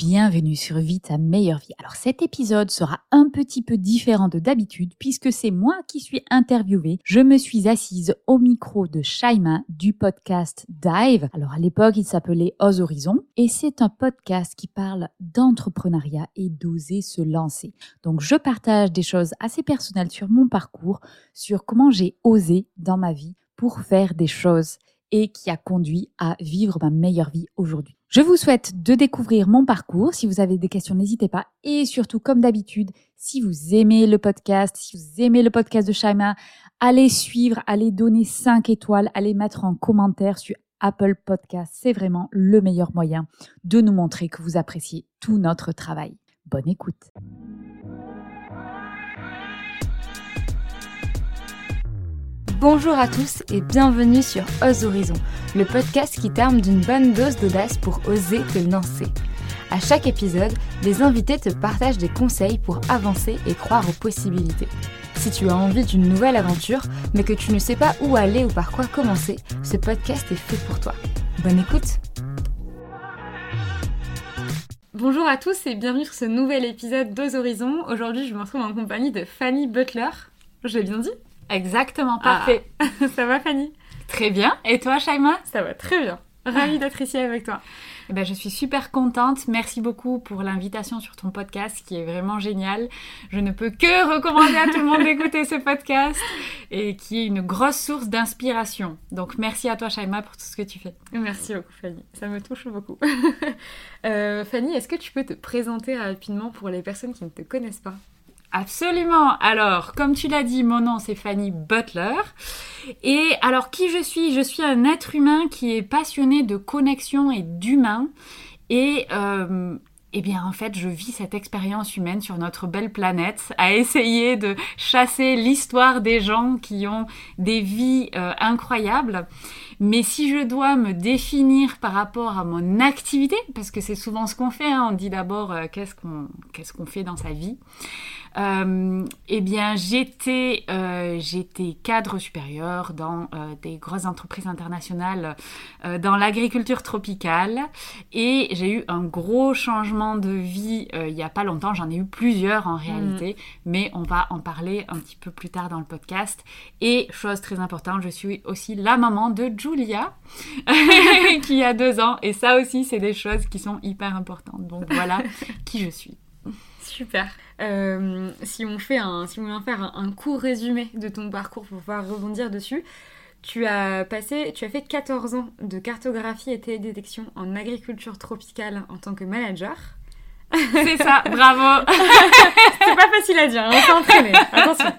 Bienvenue sur Vie ta meilleure vie. Alors cet épisode sera un petit peu différent de d'habitude puisque c'est moi qui suis interviewée. Je me suis assise au micro de Shaima du podcast Dive. Alors à l'époque il s'appelait Ose Horizon et c'est un podcast qui parle d'entrepreneuriat et d'oser se lancer. Donc je partage des choses assez personnelles sur mon parcours, sur comment j'ai osé dans ma vie pour faire des choses et qui a conduit à vivre ma meilleure vie aujourd'hui. Je vous souhaite de découvrir mon parcours. Si vous avez des questions, n'hésitez pas. Et surtout, comme d'habitude, si vous aimez le podcast, si vous aimez le podcast de Shaima, allez suivre, allez donner 5 étoiles, allez mettre en commentaire sur Apple Podcast. C'est vraiment le meilleur moyen de nous montrer que vous appréciez tout notre travail. Bonne écoute. Bonjour à tous et bienvenue sur Ose Horizon, le podcast qui t'arme d'une bonne dose d'audace pour oser te lancer. À chaque épisode, les invités te partagent des conseils pour avancer et croire aux possibilités. Si tu as envie d'une nouvelle aventure, mais que tu ne sais pas où aller ou par quoi commencer, ce podcast est fait pour toi. Bonne écoute Bonjour à tous et bienvenue sur ce nouvel épisode d'Ose Horizon. Aujourd'hui, je me retrouve en compagnie de Fanny Butler. Je l'ai bien dit Exactement, parfait. Ah. ça va Fanny? Très bien. Et toi, Shaima? Ça va très bien. Ravie d'être ici avec toi. Eh ben, je suis super contente. Merci beaucoup pour l'invitation sur ton podcast qui est vraiment génial. Je ne peux que recommander à tout le monde d'écouter ce podcast et qui est une grosse source d'inspiration. Donc merci à toi Shaima pour tout ce que tu fais. Merci beaucoup Fanny. Ça me touche beaucoup. Euh, Fanny, est-ce que tu peux te présenter rapidement pour les personnes qui ne te connaissent pas? Absolument. Alors, comme tu l'as dit, mon nom c'est Fanny Butler. Et alors, qui je suis? Je suis un être humain qui est passionné de connexion et d'humain. Et euh, eh bien, en fait, je vis cette expérience humaine sur notre belle planète, à essayer de chasser l'histoire des gens qui ont des vies euh, incroyables. Mais si je dois me définir par rapport à mon activité, parce que c'est souvent ce qu'on fait, hein, on dit d'abord euh, qu'est-ce qu'on qu'est-ce qu'on fait dans sa vie. Euh, eh bien, j'étais euh, j'étais cadre supérieur dans des grosses entreprises internationales dans l'agriculture tropicale et j'ai eu un gros changement de vie il y a pas longtemps. J'en ai eu plusieurs en réalité, mm. mais on va en parler un petit peu plus tard dans le podcast. Et chose très importante, je suis aussi la maman de Julia qui a deux ans et ça aussi c'est des choses qui sont hyper importantes. Donc voilà qui je suis. Super. Euh, si on fait un, si on vient faire un, court résumé de ton parcours pour pouvoir rebondir dessus, tu as passé, tu as fait 14 ans de cartographie et télédétection en agriculture tropicale en tant que manager. C'est ça, bravo. C'est pas facile à dire, on s'est entraîné, attention.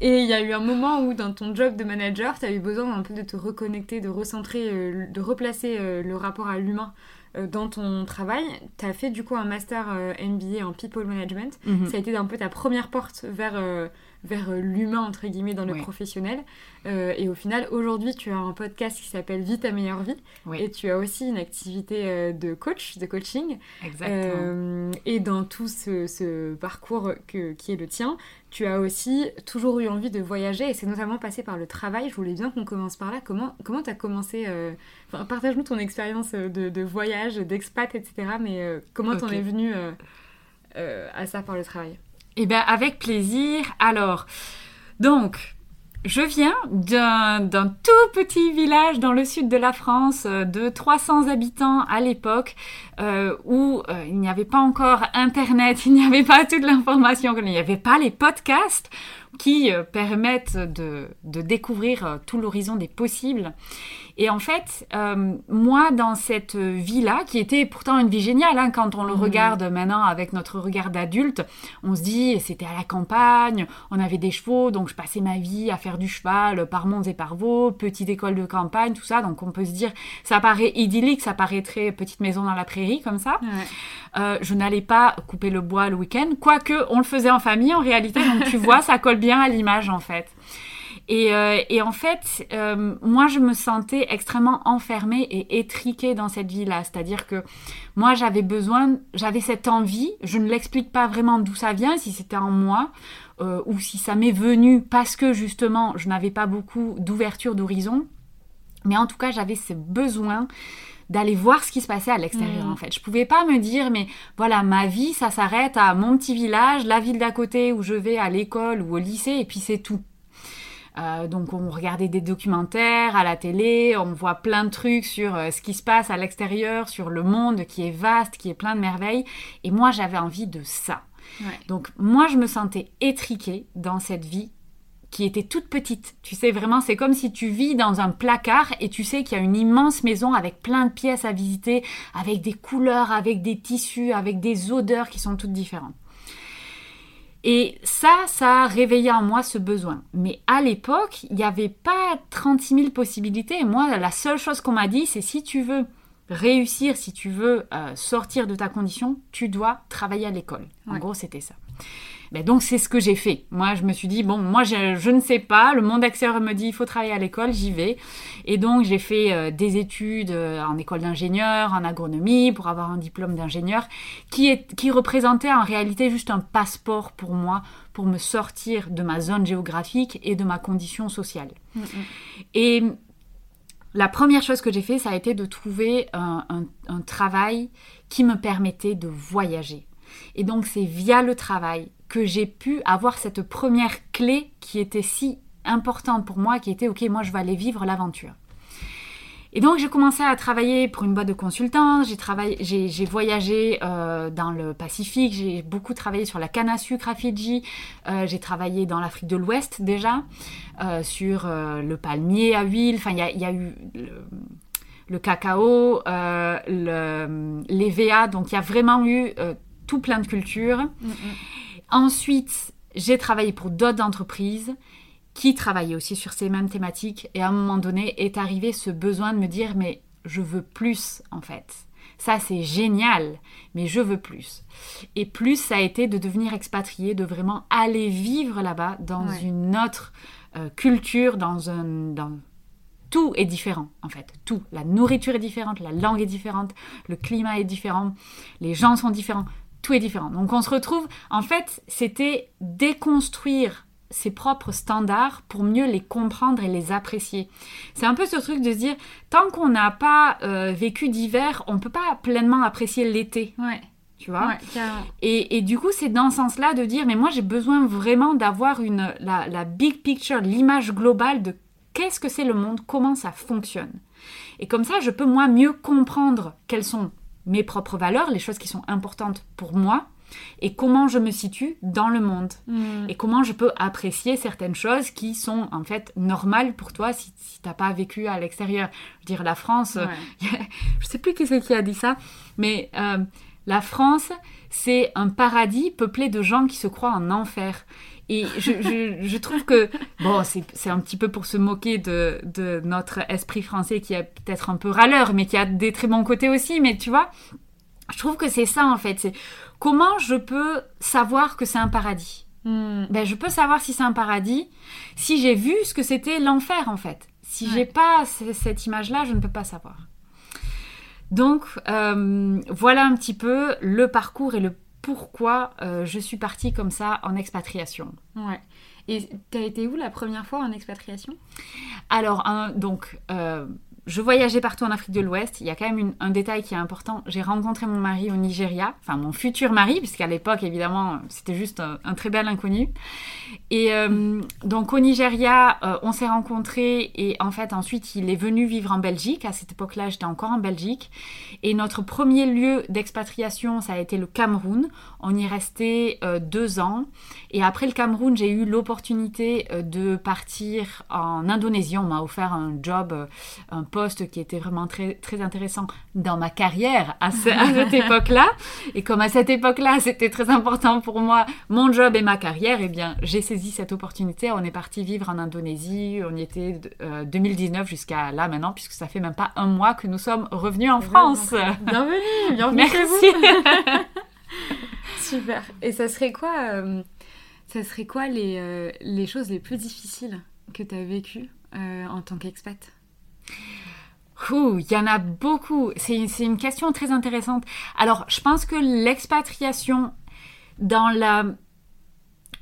Et il y a eu un moment où dans ton job de manager, tu as eu besoin un peu de te reconnecter, de recentrer, euh, de replacer euh, le rapport à l'humain euh, dans ton travail. Tu as fait du coup un master MBA en People Management. Mhm. Ça a été un peu ta première porte vers, vers l'humain, entre guillemets, dans le professionnel. et au final, aujourd'hui, tu as un podcast qui s'appelle Vie ta meilleure vie. Et tu as aussi une activité de coach, de coaching. Exactement. et dans tout ce, ce parcours que, qui est le tien, tu as aussi toujours eu envie de voyager et c'est notamment passé par le travail. Je voulais bien qu'on commence par là. Comment tu as commencé euh... enfin, Partage-nous ton expérience euh, de, de, voyage, d'expat, etc. Mais euh, comment t'en es venu euh, à ça par le travail? Eh bien, avec plaisir. Alors, donc, je viens d'un tout petit village dans le sud de la France euh, de 300 habitants à l'époque euh, où euh, il n'y avait pas encore Internet, il n'y avait pas toute l'information, il n'y avait pas les podcasts qui euh, permettent de, de découvrir euh, tout l'horizon des possibles. Et en fait, euh, moi, dans cette vie-là, qui était pourtant une vie géniale, hein, quand on le mmh. regarde maintenant avec notre regard d'adulte, on se dit, c'était à la campagne, on avait des chevaux, donc je passais ma vie à faire du cheval par monts et par petite école de campagne, tout ça. Donc on peut se dire, ça paraît idyllique, ça paraîtrait petite maison dans la prairie, comme ça. Ouais. Euh, je n'allais pas couper le bois le week-end, quoique on le faisait en famille en réalité, donc tu vois, ça colle bien à l'image en fait. Et, euh, et, en fait, euh, moi, je me sentais extrêmement enfermée et étriquée dans cette vie-là. C'est-à-dire que moi, j'avais besoin, j'avais cette envie, je ne l'explique pas vraiment d'où ça vient, si c'était en moi, euh, ou si ça m'est venu parce que justement, je n'avais pas beaucoup d'ouverture d'horizon. Mais en tout cas, j'avais ce besoin d'aller voir ce qui se passait à l'extérieur Mm. en fait. Je pouvais pas me dire mais voilà ma vie ça s'arrête à mon petit village, la ville d'à côté où je vais à l'école ou au lycée et puis c'est tout. Euh, donc on regardait des documentaires à la télé, on voit plein de trucs sur euh, ce qui se passe à l'extérieur, sur le monde qui est vaste, qui est plein de merveilles. Et moi j'avais envie de ça. Ouais. Donc moi je me sentais étriquée dans cette vie qui était toute petite. Tu sais vraiment, c'est comme si tu vis dans un placard et tu sais qu'il y a une immense maison avec plein de pièces à visiter, avec des couleurs, avec des tissus, avec des odeurs qui sont toutes différentes. Et ça, ça a réveillé en moi ce besoin. Mais à l'époque, il n'y avait pas 36 000 possibilités. Moi, la seule chose qu'on m'a dit, c'est si tu veux réussir, si tu veux euh, sortir de ta condition, tu dois travailler à l'école. En Ouais. gros, c'était ça. Ben donc c'est ce que j'ai fait. Moi je me suis dit bon moi je, je ne sais pas, le monde extérieur me dit il faut travailler à l'école, j'y vais. Et donc j'ai fait euh, des études euh, en école d'ingénieur, en agronomie pour avoir un diplôme d'ingénieur qui est qui représentait en réalité juste un passeport pour moi pour me sortir de ma zone géographique et de ma condition sociale. Et la première chose que j'ai fait, ça a été de trouver un, un- un travail qui me permettait de voyager. Et donc c'est via le travail que j'ai pu avoir cette première clé qui était si importante pour moi, qui était, ok, moi je vais aller vivre l'aventure. Et donc j'ai commencé à travailler pour une boîte de consultants, j'ai voyagé euh, dans le Pacifique, j'ai beaucoup travaillé sur la canne à sucre à Fidji, euh, j'ai travaillé dans l'Afrique de l'Ouest déjà, euh, sur le palmier à huile, enfin il y a, eu le, cacao, le, l'EVA, donc il y a vraiment eu tout plein de cultures. Mm, mm. Ensuite, j'ai travaillé pour d'autres entreprises qui travaillaient aussi sur ces mêmes thématiques. Et à un moment donné, est arrivé ce besoin de me dire, mais je veux plus, en fait. Ça, c'est génial, mais je veux plus. Et plus, ça a été de devenir expatrié, de vraiment aller vivre là-bas dans Ouais. une autre euh, culture, dans un... Dans... Tout est différent, en fait. Tout. La nourriture est différente, la langue est différente, le climat est différent, les gens sont différents tout est différent. Donc on se retrouve, en fait, c'était déconstruire ses propres standards pour mieux les comprendre et les apprécier. C'est un peu ce truc de se dire, tant qu'on n'a pas euh, vécu d'hiver, on peut pas pleinement apprécier l'été, Ouais, tu vois? ouais. Et, et du coup, c'est dans ce sens-là de dire, mais moi j'ai besoin vraiment d'avoir une la, la big picture, l'image globale de qu'est-ce que c'est le monde, comment ça fonctionne. Et comme ça, je peux moi mieux comprendre quelles sont mes propres valeurs, les choses qui sont importantes pour moi, et comment je me situe dans le monde. Mm. Et comment je peux apprécier certaines choses qui sont en fait normales pour toi si, si t'as pas vécu à l'extérieur. Je veux dire, la France, euh, Ouais. je sais plus qui c'est qui a dit ça, mais euh, la France, c'est un paradis peuplé de gens qui se croient en enfer. Et je, je, je trouve que, bon, c'est un petit peu pour se moquer de, de notre esprit français qui est peut-être un peu râleur, mais qui a des très bons côtés aussi, mais tu vois, je trouve que c'est ça en fait. C'est comment je peux savoir que c'est un paradis? Mm. ben, je peux savoir si c'est un paradis si j'ai vu ce que c'était l'enfer en fait. Si Ouais. j'ai pas cette image-là, je ne peux pas savoir. Donc euh, voilà un petit peu le parcours et le pourquoi euh, je suis partie comme ça en expatriation. Ouais. Et t'as été où la première fois en expatriation? Alors, donc, euh, je voyageais partout en Afrique de l'Ouest. Il y a quand même un détail qui est important. J'ai rencontré mon mari au Nigeria, enfin mon futur mari, puisqu'à l'époque, évidemment, c'était juste un, très bel inconnu. Et euh, donc, au Nigeria, euh, on s'est rencontrés et en fait, ensuite, il est venu vivre en Belgique. À cette époque-là, j'étais encore en Belgique. Et notre premier lieu d'expatriation, ça a été le Cameroun. On y est resté euh, deux ans. Et après le Cameroun, j'ai eu l'opportunité euh, de partir en Indonésie. On m'a offert un job, un poste qui était vraiment très, très intéressant dans ma carrière à, ce- à cette époque-là. Et comme à cette époque-là, c'était très important pour moi, mon job et ma carrière, eh bien, j'ai saisi cette opportunité. On est parti vivre en Indonésie. On y était euh, 2019 jusqu'à là maintenant, puisque ça fait même pas un mois que nous sommes revenus en France. Bienvenue, bienvenue chez vous. Merci. Super. Et ça serait quoi, euh, ça serait quoi les, euh, les choses les plus difficiles que tu as vécues euh, en tant qu'expat? Il y en a beaucoup. C'est une question très intéressante. Alors, je pense que l'expatriation dans la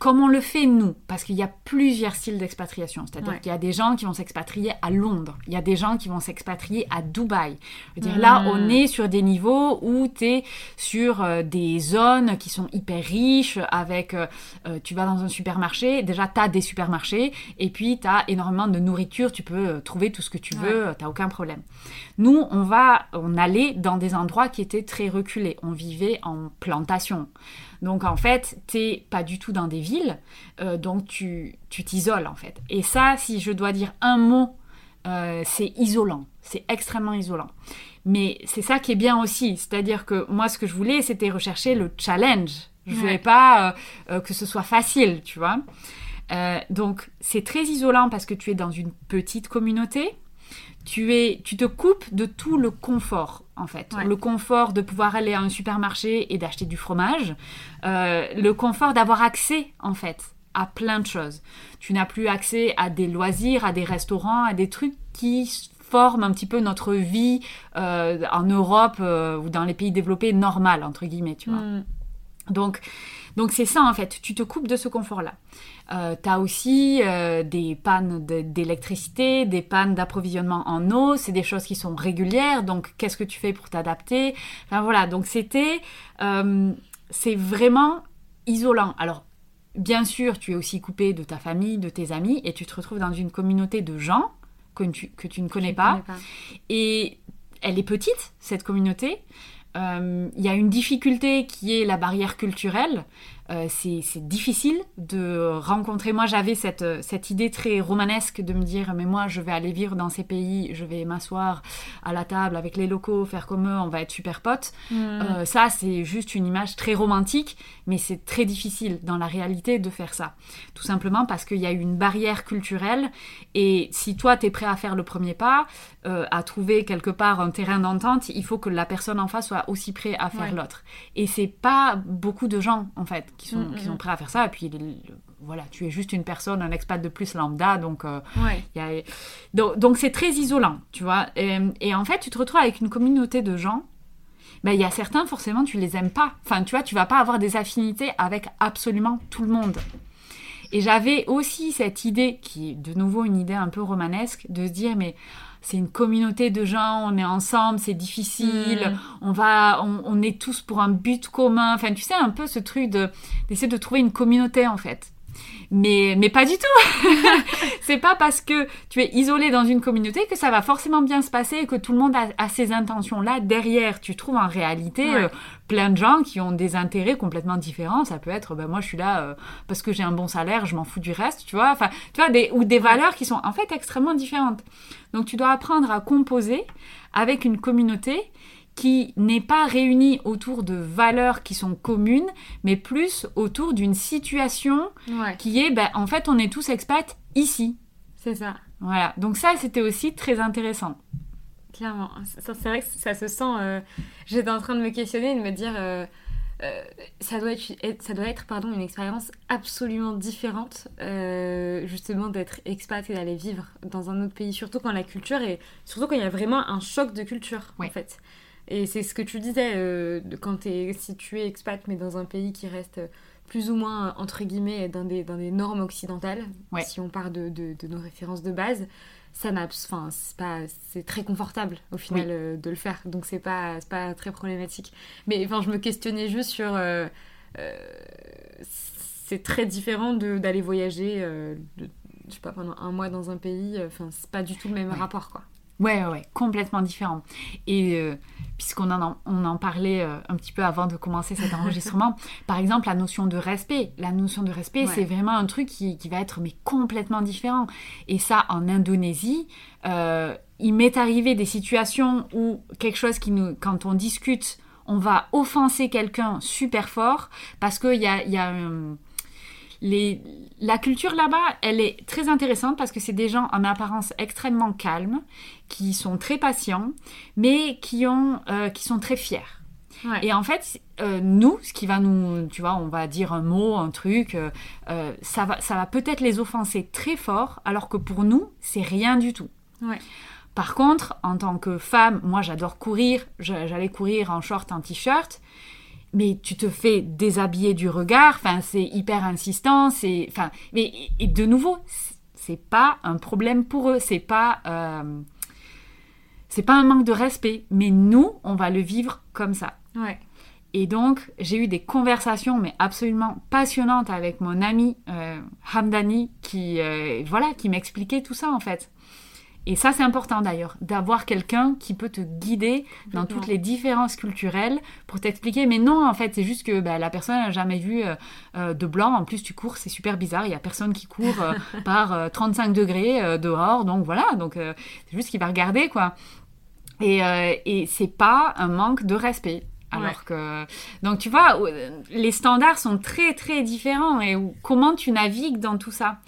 comme on le fait nous, parce qu'il y a plusieurs styles d'expatriation. C'est-à-dire qu'il y a des gens qui vont s'expatrier à Londres, il y a des gens qui vont s'expatrier à Dubaï. Je veux dire, là, Hmm. on est sur des niveaux où tu es sur euh, des zones qui sont hyper riches, avec, euh, euh, tu vas dans un supermarché, déjà, tu as des supermarchés, et puis tu as énormément de nourriture, tu peux euh, trouver tout ce que tu veux, tu aucun problème. Nous, on va, on allait dans des endroits qui étaient très reculés. On vivait en plantation. Donc en fait, t'es pas du tout dans des villes, euh, donc tu tu t'isoles en fait. Et ça, si je dois dire un mot, euh, c'est isolant. C'est extrêmement isolant. Mais c'est ça qui est bien aussi, c'est-à-dire que moi, ce que je voulais, c'était rechercher le challenge. Je voulais Ouais. pas euh, que ce soit facile, tu vois. Donc c'est très isolant parce que tu es dans une petite communauté. Tu, es, tu te coupes de tout le confort, en fait. Ouais. Le confort de pouvoir aller à un supermarché et d'acheter du fromage. Euh, le confort d'avoir accès, en fait, à plein de choses. Tu n'as plus accès à des loisirs, à des restaurants, à des trucs qui forment un petit peu notre vie euh, en Europe euh, ou dans les pays développés normal, entre guillemets, tu vois. Hmm. Donc, donc c'est ça en fait, tu te coupes de ce confort-là. Euh, tu as aussi euh, des pannes de- d'électricité, des pannes d'approvisionnement en eau, c'est des choses qui sont régulières, donc qu'est-ce que tu fais pour t'adapter? Enfin voilà, donc c'était, euh, c'est vraiment isolant. Alors, bien sûr, tu es aussi coupé de ta famille, de tes amis, et tu te retrouves dans une communauté de gens que tu, que tu ne connais Je pas. connais pas. Et elle est petite, cette communauté. Euh, Il y a une difficulté qui est la barrière culturelle. Euh, c'est difficile de rencontrer. Moi, j'avais cette, euh, cette idée très romanesque de me dire, mais moi, je vais aller vivre dans ces pays, je vais m'asseoir à la table avec les locaux, faire comme eux, on va être super potes. Hmm. Euh, ça, c'est juste une image très romantique, mais c'est très difficile dans la réalité de faire ça. Tout simplement parce qu'il y a une barrière culturelle, et si toi, tu es prêt à faire le premier pas, euh, à trouver quelque part un terrain d'entente, il faut que la personne en face soit aussi prêt à faire Ouais. l'autre. Et c'est pas beaucoup de gens, en fait, qui sont, Mm, qui sont mm. prêts à faire ça. Et puis, le- le- voilà, tu es juste une personne, un expat de plus lambda, donc... euh, Ouais. il y a- Donc donc c'est très isolant, tu vois. Et, et en fait, tu te retrouves avec une communauté de gens. Ben, il y a certains, forcément, tu les aimes pas. Enfin, tu vois, tu vas pas avoir des affinités avec absolument tout le monde. Et j'avais aussi cette idée, qui est de nouveau une idée un peu romanesque, de se dire, mais c'est une communauté de gens, on est ensemble, c'est difficile, Mm. on va, on, on est tous pour un but commun. Enfin, tu sais, un peu ce truc de d'essayer de trouver une communauté, en fait. Mais, mais pas du tout. c'est pas parce que tu es isolé dans une communauté que ça va forcément bien se passer et que tout le monde a, a ces intentions-là derrière. Tu trouves en réalité Ouais. euh, plein de gens qui ont des intérêts complètement différents. Ça peut être, ben moi je suis là euh, parce que j'ai un bon salaire, je m'en fous du reste, tu vois. Enfin, tu vois, des, ou des valeurs qui sont en fait extrêmement différentes. Donc tu dois apprendre à composer avec une communauté qui n'est pas réunie autour de valeurs qui sont communes, mais plus autour d'une situation Ouais, qui est, ben, en fait, on est tous expats ici. c'est ça. Voilà. Donc ça, c'était aussi très intéressant. Clairement. Ça, C'est vrai que ça se sent. euh, J'étais en train de me questionner et de me dire. euh, euh, ça doit être, ça doit être pardon, une expérience absolument différente, euh, justement, d'être expat et d'aller vivre dans un autre pays, surtout quand la culture est. Surtout quand il y a vraiment un choc de culture, en fait. Et c'est ce que tu disais, euh, quand t'es, si tu es expat, mais dans un pays qui reste plus ou moins, entre guillemets, dans des, dans des normes occidentales, Ouais. si on part de, de- de nos références de base, ça n'a, enfin, c'est pas, c'est très confortable au final Oui. euh, de le faire, donc c'est pas, c'est pas très problématique. Mais enfin, je me questionnais juste sur, euh, c'est très différent d'aller voyager, de- je sais pas, pendant un mois dans un pays. Enfin, c'est pas du tout le même Ouais. rapport, quoi. Ouais, ouais, ouais, complètement différent. Et euh, puisqu'on en, on en parlait euh, un petit peu avant de commencer cet enregistrement, par exemple, la notion de respect. La notion de respect, Ouais. c'est vraiment un truc qui, qui va être mais complètement différent. Et ça, en Indonésie, euh, il m'est arrivé des situations où quelque chose qui nous, quand on discute, on va offenser quelqu'un super fort parce qu'il y a, y a un- les, la culture là-bas, elle est très intéressante parce que c'est des gens en apparence extrêmement calmes, qui sont très patients, mais qui, ont, euh, qui sont très fiers. Ouais. Et en fait, euh, nous, ce qui va nous, tu vois, on va dire un mot, un truc, euh, ça va, ça va peut-être les offenser très fort, alors que pour nous, c'est rien du tout. Ouais. Par contre, en tant que femme, moi j'adore courir, j'allais courir en short, en t-shirt. Mais tu te fais déshabiller du regard, enfin c'est hyper insistant, c'est enfin mais et de nouveau c'est pas un problème pour eux, c'est pas euh, c'est pas un manque de respect, mais nous on va le vivre comme ça. Ouais. Et donc j'ai eu des conversations mais absolument passionnantes avec mon ami euh, Hamdani qui euh, voilà qui m'expliquait tout ça en fait. Et ça, c'est important d'ailleurs, d'avoir quelqu'un qui peut te guider dans toutes les différences culturelles pour t'expliquer. Mais non, en fait, c'est juste que bah, la personne n'a jamais vu euh, euh, de blanc. En plus, tu cours, c'est super bizarre. Il n'y a personne qui court euh, par 35 degrés dehors. Donc voilà, donc c'est juste qu'il va regarder, quoi. Et, et c'est pas un manque de respect. Alors que. Donc, tu vois, les standards sont très, très différents. Et comment tu navigues dans tout ça?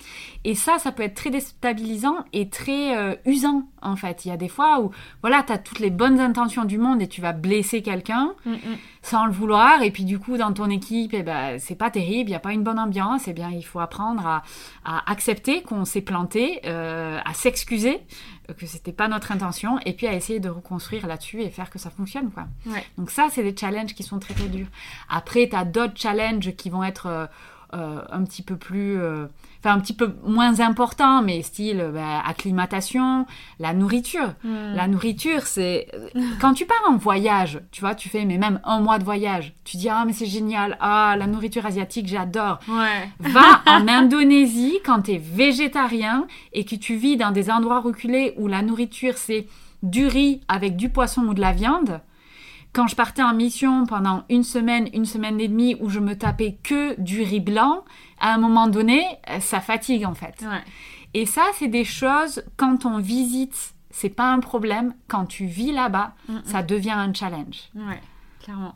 Et ça, ça peut être très déstabilisant et très euh, usant, en fait. Il y a des fois où, voilà, tu as toutes les bonnes intentions du monde et tu vas blesser quelqu'un mm, mm. sans le vouloir. Et puis, du coup, dans ton équipe, eh ben, c'est pas terrible, il n'y a pas une bonne ambiance. Eh bien, il faut apprendre à, accepter qu'on s'est planté, euh, à s'excuser que c'était pas notre intention, et puis à essayer de reconstruire là-dessus et faire que ça fonctionne, quoi. Donc ça, c'est des challenges qui sont très très durs. Après, tu as d'autres challenges qui vont être euh, euh, un petit peu plus, euh, enfin un petit peu moins important, mais style bah, acclimatation, la nourriture. Hmm. La nourriture, c'est quand tu pars en voyage, tu vois, tu fais mais même un mois de voyage, tu dis ah mais c'est génial, ah la nourriture asiatique j'adore. Ouais. Va en Indonésie quand tu es végétarien et que tu vis dans des endroits reculés où la nourriture c'est du riz avec du poisson ou de la viande quand je partais en mission pendant une semaine, une semaine et demie, où je me tapais que du riz blanc, à un moment donné, ça fatigue en fait. Et ça, c'est des choses, quand on visite, c'est pas un problème. Quand tu vis là-bas, ça devient un challenge. Ouais, clairement.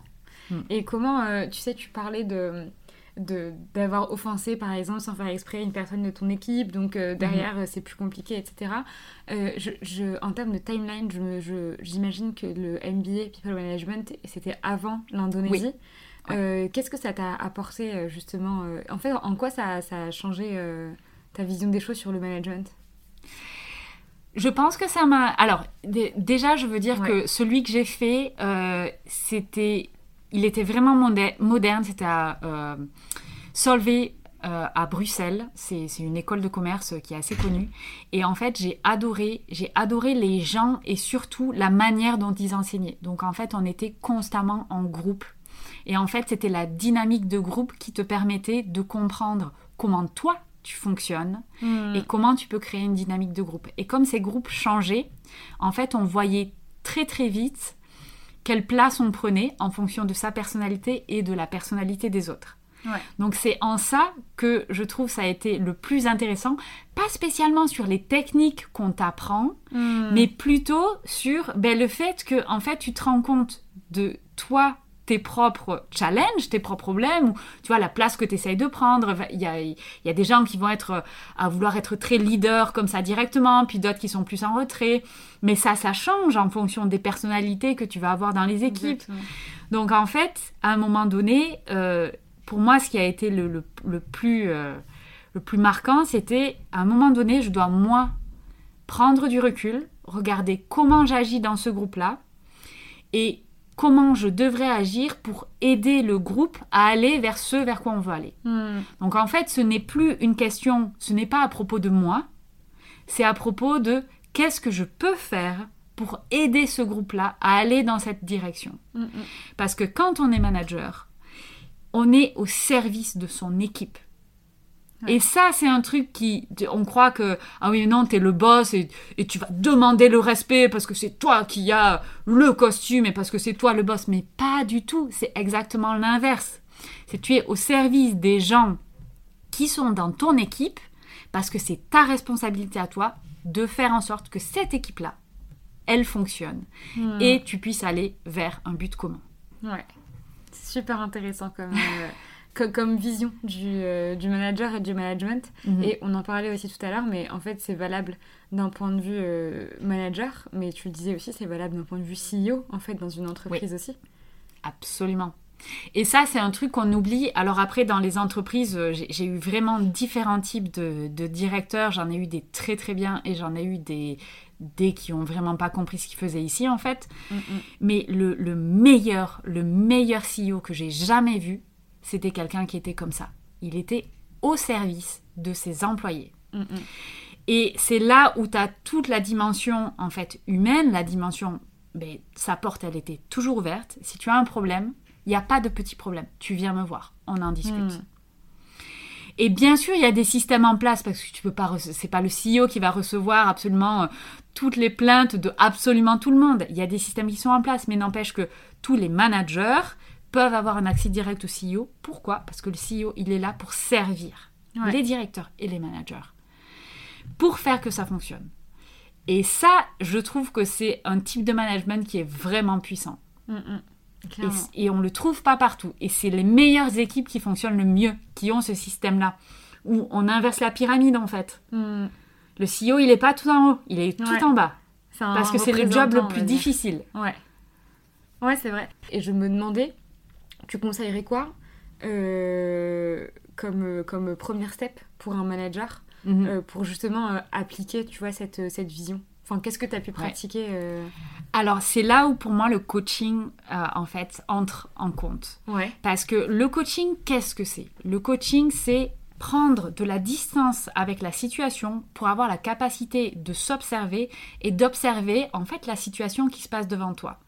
Mm. Et comment, euh, tu sais, tu parlais de d'avoir offensé par exemple sans faire exprès une personne de ton équipe donc euh, derrière mhm. c'est plus compliqué etc euh, je, en termes de timeline j'imagine que le MBA People Management c'était avant l'Indonésie. Euh, qu'est-ce que ça t'a apporté justement en fait en quoi ça, ça a changé ta vision des choses sur le management? Je pense que ça m'a. Alors, déjà, je veux dire que celui que j'ai fait, c'était il était vraiment moderne. C'était à euh, Solvay euh, à Bruxelles. C'est une école de commerce qui est assez connue. Et en fait, j'ai adoré, j'ai adoré les gens et surtout la manière dont ils enseignaient. Donc en fait, on était constamment en groupe. Et en fait, c'était la dynamique de groupe qui te permettait de comprendre comment toi tu fonctionnes hmm. et comment tu peux créer une dynamique de groupe. Et comme ces groupes changeaient, en fait, on voyait très très vite quelle place on prenait en fonction de sa personnalité et de la personnalité des autres. Donc c'est en ça que je trouve ça a été le plus intéressant, pas spécialement sur les techniques qu'on t'apprend, hmm. mais plutôt sur ben, le fait que en fait tu te rends compte de toi tes propres challenges, tes propres problèmes, ou tu vois, la place que tu essayes de prendre. Il y a, il y a des gens qui vont être à vouloir être très leader comme ça directement, puis d'autres qui sont plus en retrait. Mais ça, ça change en fonction des personnalités que tu vas avoir dans les équipes. Donc en fait, à un moment donné, euh, pour moi, ce qui a été le, le, plus, euh, le plus marquant, c'était à un moment donné, je dois moi prendre du recul, regarder comment j'agis dans ce groupe-là et comment je devrais agir pour aider le groupe à aller vers ce vers quoi on veut aller. Hmm. Donc en fait, ce n'est plus une question, ce n'est pas à propos de moi, c'est à propos de qu'est-ce que je peux faire pour aider ce groupe-là à aller dans cette direction. Hmm, hmm. Parce que quand on est manager, on est au service de son équipe. Et ça, c'est un truc qui, on croit que, ah oui, non, t'es le boss et, tu vas demander le respect parce que c'est toi qui as le costume et parce que c'est toi le boss. Mais pas du tout. C'est exactement l'inverse. C'est tu es au service des gens qui sont dans ton équipe parce que c'est ta responsabilité à toi de faire en sorte que cette équipe-là, elle fonctionne hmm. et tu puisses aller vers un but commun. Ouais. Super intéressant comme. Comme vision du, euh, du, manager et du management. Mhm. Et on en parlait aussi tout à l'heure, mais en fait, c'est valable d'un point de vue euh, manager, mais tu le disais aussi, c'est valable d'un point de vue CEO, en fait, dans une entreprise aussi. Absolument. Et ça, c'est un truc qu'on oublie. Alors après, dans les entreprises, euh, j'ai eu vraiment différents types de, de directeurs. J'en ai eu des très très bien et j'en ai eu des, des qui ont vraiment pas compris ce qu'ils faisaient ici en fait. Mm, mm. Mais le, le meilleur, le meilleur CEO que j'ai jamais vu, c'était quelqu'un qui était comme ça. Il était au service de ses employés. Mm, mm. Et c'est là où tu as toute la dimension en fait humaine, la dimension, ben, sa porte elle était toujours ouverte. Si tu as un problème, il n'y a pas de petit problème. Tu viens me voir, on en discute. Mm. Et bien sûr, il y a des systèmes en place parce que tu peux pas, c'est pas le CEO qui va recevoir absolument euh, toutes les plaintes de absolument tout le monde. Il y a des systèmes qui sont en place, mais n'empêche que tous les managers peuvent avoir un accès direct au CEO. Pourquoi? Parce que le CEO, il est là pour servir Ouais. les directeurs et les managers pour faire que ça fonctionne. Et ça, je trouve que c'est un type de management qui est vraiment puissant. Mm, mm. Et, on le trouve pas partout. Et c'est les meilleures équipes qui fonctionnent le mieux, qui ont ce système-là, où on inverse la pyramide en fait. Mm. Le CEO, il est pas tout en haut, il est tout Ouais. en bas. Parce que c'est le job le plus difficile. Ouais. Ouais, c'est vrai. Et je me demandais, tu conseillerais quoi euh, comme, euh, comme première step pour un manager Mhm. euh, pour justement euh, appliquer, tu vois, cette, cette vision? Enfin, qu'est-ce que tu as pu pratiquer Alors c'est là où pour moi le coaching en fait entre en compte. Ouais. Parce que le coaching, qu'est-ce que c'est? Le coaching, c'est prendre de la distance avec la situation pour avoir la capacité de s'observer et d'observer en fait la situation qui se passe devant toi.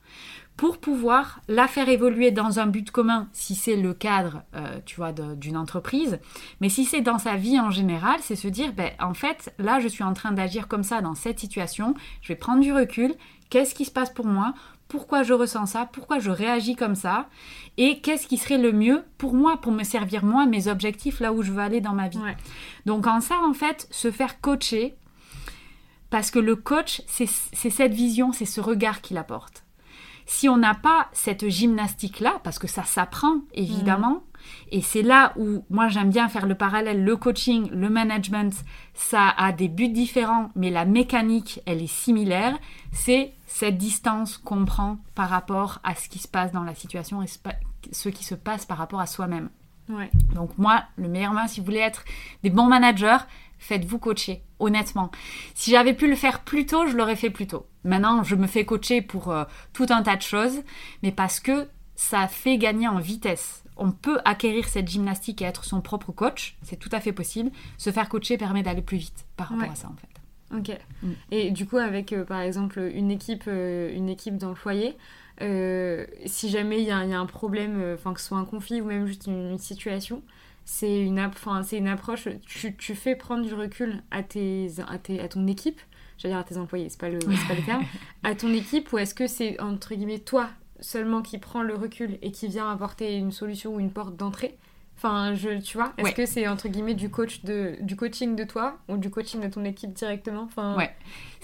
Pour pouvoir la faire évoluer dans un but commun, si c'est le cadre, euh, tu vois, d'une entreprise, mais si c'est dans sa vie en général, c'est se dire, ben, en fait, là, je suis en train d'agir comme ça dans cette situation, je vais prendre du recul, qu'est-ce qui se passe pour moi, pourquoi je ressens ça, pourquoi je réagis comme ça, et qu'est-ce qui serait le mieux pour moi, pour me servir moi, mes objectifs, là où je veux aller dans ma vie? Ouais. Donc en ça, en fait, se faire coacher, parce que le coach, c'est cette vision, c'est ce regard qu'il apporte. Si on n'a pas cette gymnastique-là, parce que ça s'apprend, évidemment, et c'est là où moi j'aime bien faire le parallèle, le coaching, le management, ça a des buts différents, mais la mécanique, elle est similaire, c'est cette distance qu'on prend par rapport à ce qui se passe dans la situation et ce qui se passe par rapport à soi-même. Ouais. Donc moi, le meilleur moyen, si vous voulez être des bons managers, faites-vous coacher, honnêtement. Si j'avais pu le faire plus tôt, je l'aurais fait plus tôt. Maintenant, je me fais coacher pour euh, tout un tas de choses, mais parce que ça fait gagner en vitesse. On peut acquérir cette gymnastique et être son propre coach, c'est tout à fait possible. Se faire coacher permet d'aller plus vite par rapport Ouais. à ça, en fait. Ok. Mm. Et du coup, avec euh, par exemple une équipe, euh, une équipe d'employés, euh, si jamais il y, a il y a un problème, enfin que ce soit un conflit ou même juste une, une situation, c'est une, c'est approche. Tu, tu fais prendre du recul à tes, à tes, à ton équipe. J'allais dire à tes employés, c'est pas le, c'est pas le terme. À ton équipe ou est-ce que c'est entre guillemets toi seulement qui prend le recul et qui vient apporter une solution ou une porte d'entrée? Enfin, je, tu vois, est-ce Ouais. que c'est entre guillemets du coach de, du coaching de toi ou du coaching de ton équipe directement? Enfin, Ouais.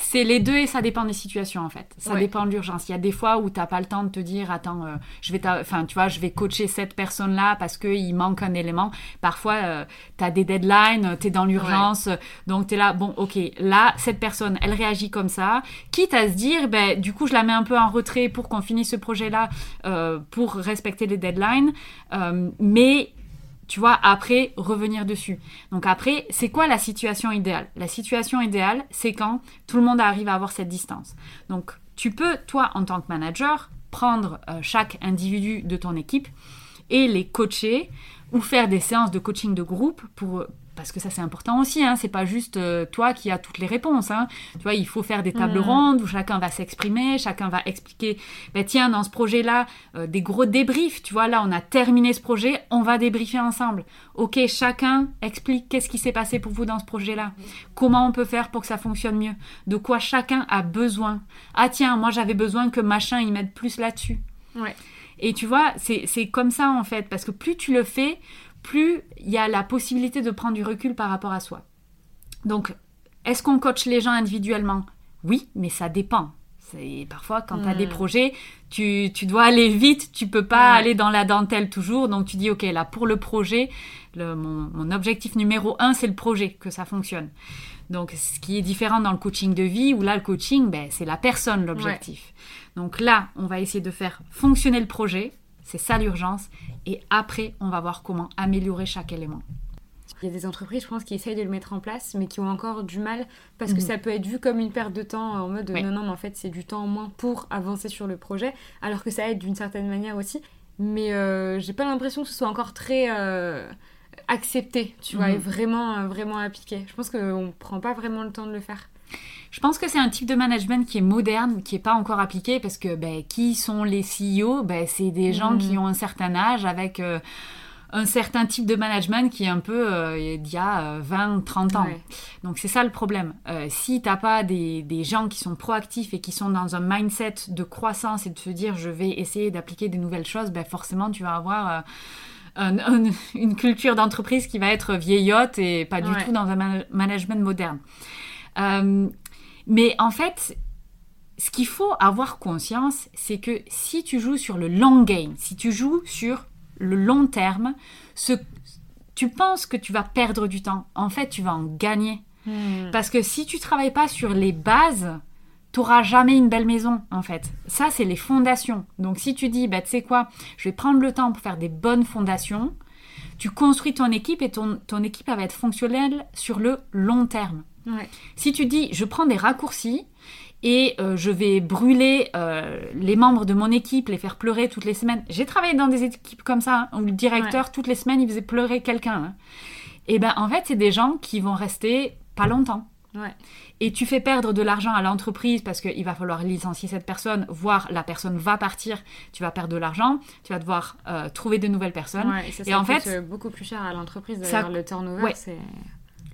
C'est les deux et ça dépend des situations en fait. Ça Ouais. dépend de l'urgence. Il y a des fois où t'as pas le temps de te dire attends, euh, je vais, enfin tu vois, je vais coacher cette personne là parce que il manque un élément. Parfois euh, t'as des deadlines, t'es dans l'urgence, euh, donc t'es là bon ok là cette personne elle réagit comme ça. Quitte à se dire ben du coup je la mets un peu en retrait pour qu'on finisse ce projet là pour respecter les deadlines, Euh, mais tu vois, après, revenir dessus. Donc après, c'est quoi la situation idéale? La situation idéale, c'est quand tout le monde arrive à avoir cette distance. Donc tu peux, toi, en tant que manager, prendre euh, chaque individu de ton équipe et les coacher ou faire des séances de coaching de groupe pour parce que ça c'est important aussi, hein, c'est pas juste euh, toi qui as toutes les réponses. Hein. Tu vois, il faut faire des tables Mhm. rondes où chacun va s'exprimer, chacun va expliquer. Ben tiens, dans ce projet-là, euh, des gros débriefs. Tu vois, là on a terminé ce projet, on va débriefer ensemble. Ok, chacun explique qu'est-ce qui s'est passé pour vous dans ce projet-là. Comment on peut faire pour que ça fonctionne mieux? De quoi chacun a besoin? Ah tiens, moi j'avais besoin que machin il m'aide plus là-dessus. Ouais. Et tu vois, c'est c'est comme ça en fait, parce que plus tu le fais, plus il y a la possibilité de prendre du recul par rapport à soi. Donc, est-ce qu'on coach les gens individuellement? Oui, mais ça dépend. C'est parfois quand tu as des projets, tu, tu dois aller vite, tu peux pas aller dans la dentelle toujours. Donc tu dis ok là pour le projet, le- mon, mon objectif numéro un c'est le projet que ça fonctionne. Donc ce qui est différent dans le coaching de vie où là le coaching ben, c'est la personne l'objectif. Donc là on va essayer de faire fonctionner le projet, c'est ça l'urgence, et après on va voir comment améliorer chaque élément. Il y a des entreprises, je pense, qui essayent de le mettre en place, mais qui ont encore du mal parce que Mhm. ça peut être vu comme une perte de temps en mode Oui. non, non, mais en fait, c'est du temps en moins pour avancer sur le projet, alors que ça aide d'une certaine manière aussi. Mais euh, j'ai pas l'impression que ce soit encore très euh, accepté, tu vois, Mhm. et vraiment, euh, vraiment appliqué. Je pense qu'on prend pas vraiment le temps de le faire. Je pense que c'est un type de management qui est moderne, qui n'est pas encore appliqué, parce que ben, qui sont les CEO ben, C'est des gens Mhm. qui ont un certain âge, avec euh, un certain type de management qui est un peu euh, d'il y a euh, 20, 30 ans. Ouais. Donc c'est ça le problème. Euh, si t'as pas des, des gens qui sont proactifs et qui sont dans un mindset de croissance et de se dire je vais essayer d'appliquer des nouvelles choses, ben forcément tu vas avoir euh, un- un- une culture d'entreprise qui va être vieillotte et pas du Ouais. tout dans un man- management moderne. Euh, mais en fait, ce qu'il faut avoir conscience, c'est que si tu joues sur le long game, si tu joues sur le long terme, ce, tu penses que tu vas perdre du temps. En fait, tu vas en gagner. Hmm. Parce que si tu travailles pas sur les bases, tu n'auras jamais une belle maison, en fait. Ça, c'est les fondations. Donc, si tu dis, bah, tu sais quoi, je vais prendre le temps pour faire des bonnes fondations, tu construis ton équipe et ton, ton équipe elle va être fonctionnelle sur le long terme. Ouais. Si tu dis, je prends des raccourcis et euh, je vais brûler euh, les membres de mon équipe, les faire pleurer toutes les semaines. J'ai travaillé dans des équipes comme ça, hein, où le directeur, toutes les semaines, il faisait pleurer quelqu'un. hein. Et ben, en fait, c'est des gens qui vont rester pas longtemps. Ouais. Et tu fais perdre de l'argent à l'entreprise parce qu'il va falloir licencier cette personne, voire la personne va partir, tu vas perdre de l'argent, tu vas devoir euh, trouver de nouvelles personnes. Ouais, et ça, Et ça en fait, beaucoup plus cher à l'entreprise d'ailleurs le turnover Ouais.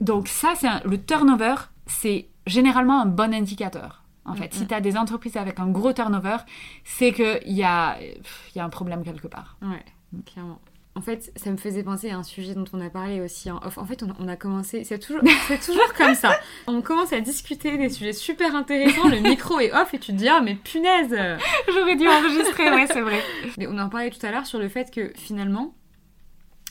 Donc ça, c'est le turnover, c'est généralement un bon indicateur. En fait, Mm, si mm. tu as des entreprises avec un gros turnover, c'est qu'il y a, y a un problème quelque part. ouais clairement en fait ça me faisait penser à un sujet dont on a parlé aussi en off en fait on a, on a commencé c'est toujours c'est toujours comme ça on commence à discuter des sujets super intéressants le micro est off et tu te dis ah mais punaise J'aurais dû enregistrer, ouais, c'est vrai. Mais on en parlait tout à l'heure sur le fait que finalement,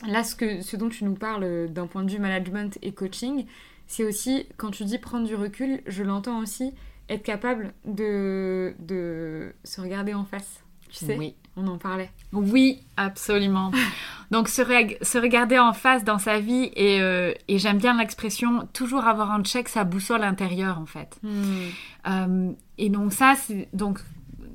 là, ce, que, ce dont tu nous parles euh, d'un point de vue management et coaching, c'est aussi, quand tu dis prendre du recul, je l'entends aussi, être capable de, de se regarder en face. Tu sais, Oui. on en parlait. Oui, absolument. Donc se, reg- se regarder en face dans sa vie et, euh, et j'aime bien l'expression toujours avoir en check sa boussole intérieure en fait. Euh, et donc ça, c'est donc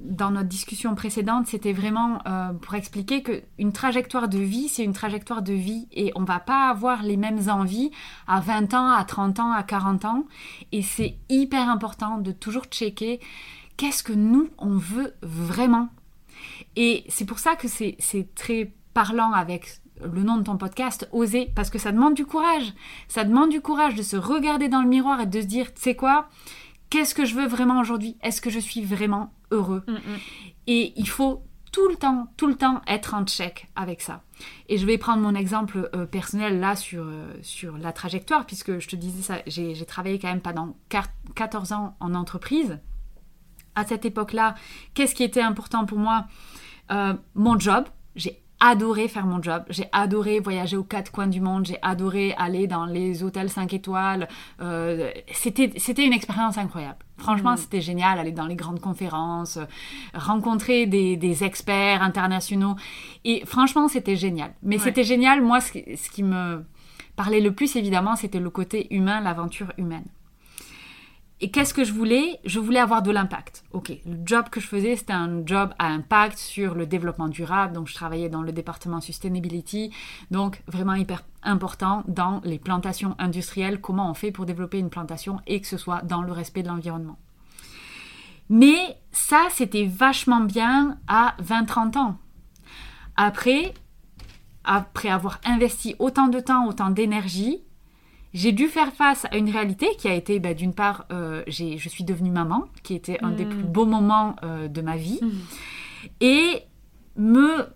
dans notre discussion précédente, c'était vraiment euh, pour expliquer que une trajectoire de vie, c'est une trajectoire de vie et on va pas avoir les mêmes envies à 20 ans, à 30 ans, à 40 ans. Et c'est hyper important de toujours checker qu'est-ce que nous on veut vraiment. Et c'est pour ça que c'est c'est très parlant avec le nom de ton podcast, oser, parce que ça demande du courage. Ça demande du courage de se regarder dans le miroir et de se dire, tu sais quoi, qu'est-ce que je veux vraiment aujourd'hui? Est-ce que je suis vraiment heureux? Et il faut tout le temps, tout le temps être en check avec ça. Et je vais prendre mon exemple euh, personnel là sur, euh, sur la trajectoire, puisque je te disais ça, j'ai travaillé quand même pendant quar- 14 ans en entreprise. À cette époque-là, qu'est-ce qui était important pour moi? Euh, Mon job. J'ai adoré faire mon job. J'ai adoré voyager aux quatre coins du monde. J'ai adoré aller dans les hôtels 5 étoiles. Euh, c'était c'était une expérience incroyable. Franchement, Mhm. c'était génial, aller dans les grandes conférences, rencontrer des, des experts internationaux. Et franchement, c'était génial. Mais Ouais. c'était génial, moi, ce qui me parlait le plus, évidemment, c'était le côté humain, l'aventure humaine. Et qu'est-ce que je voulais? Je voulais avoir de l'impact. Ok, le job que je faisais, c'était un job à impact sur le développement durable. Donc, je travaillais dans le département sustainability. Donc, vraiment hyper important dans les plantations industrielles. Comment on fait pour développer une plantation et que ce soit dans le respect de l'environnement. Mais ça, c'était vachement bien à 20-30 ans. Après, après avoir investi autant de temps, autant d'énergie, j'ai dû faire face à une réalité qui a été, bah, d'une part, euh, je suis devenue maman, qui était un des Mm. plus beaux moments euh, de ma vie, Mm. et me,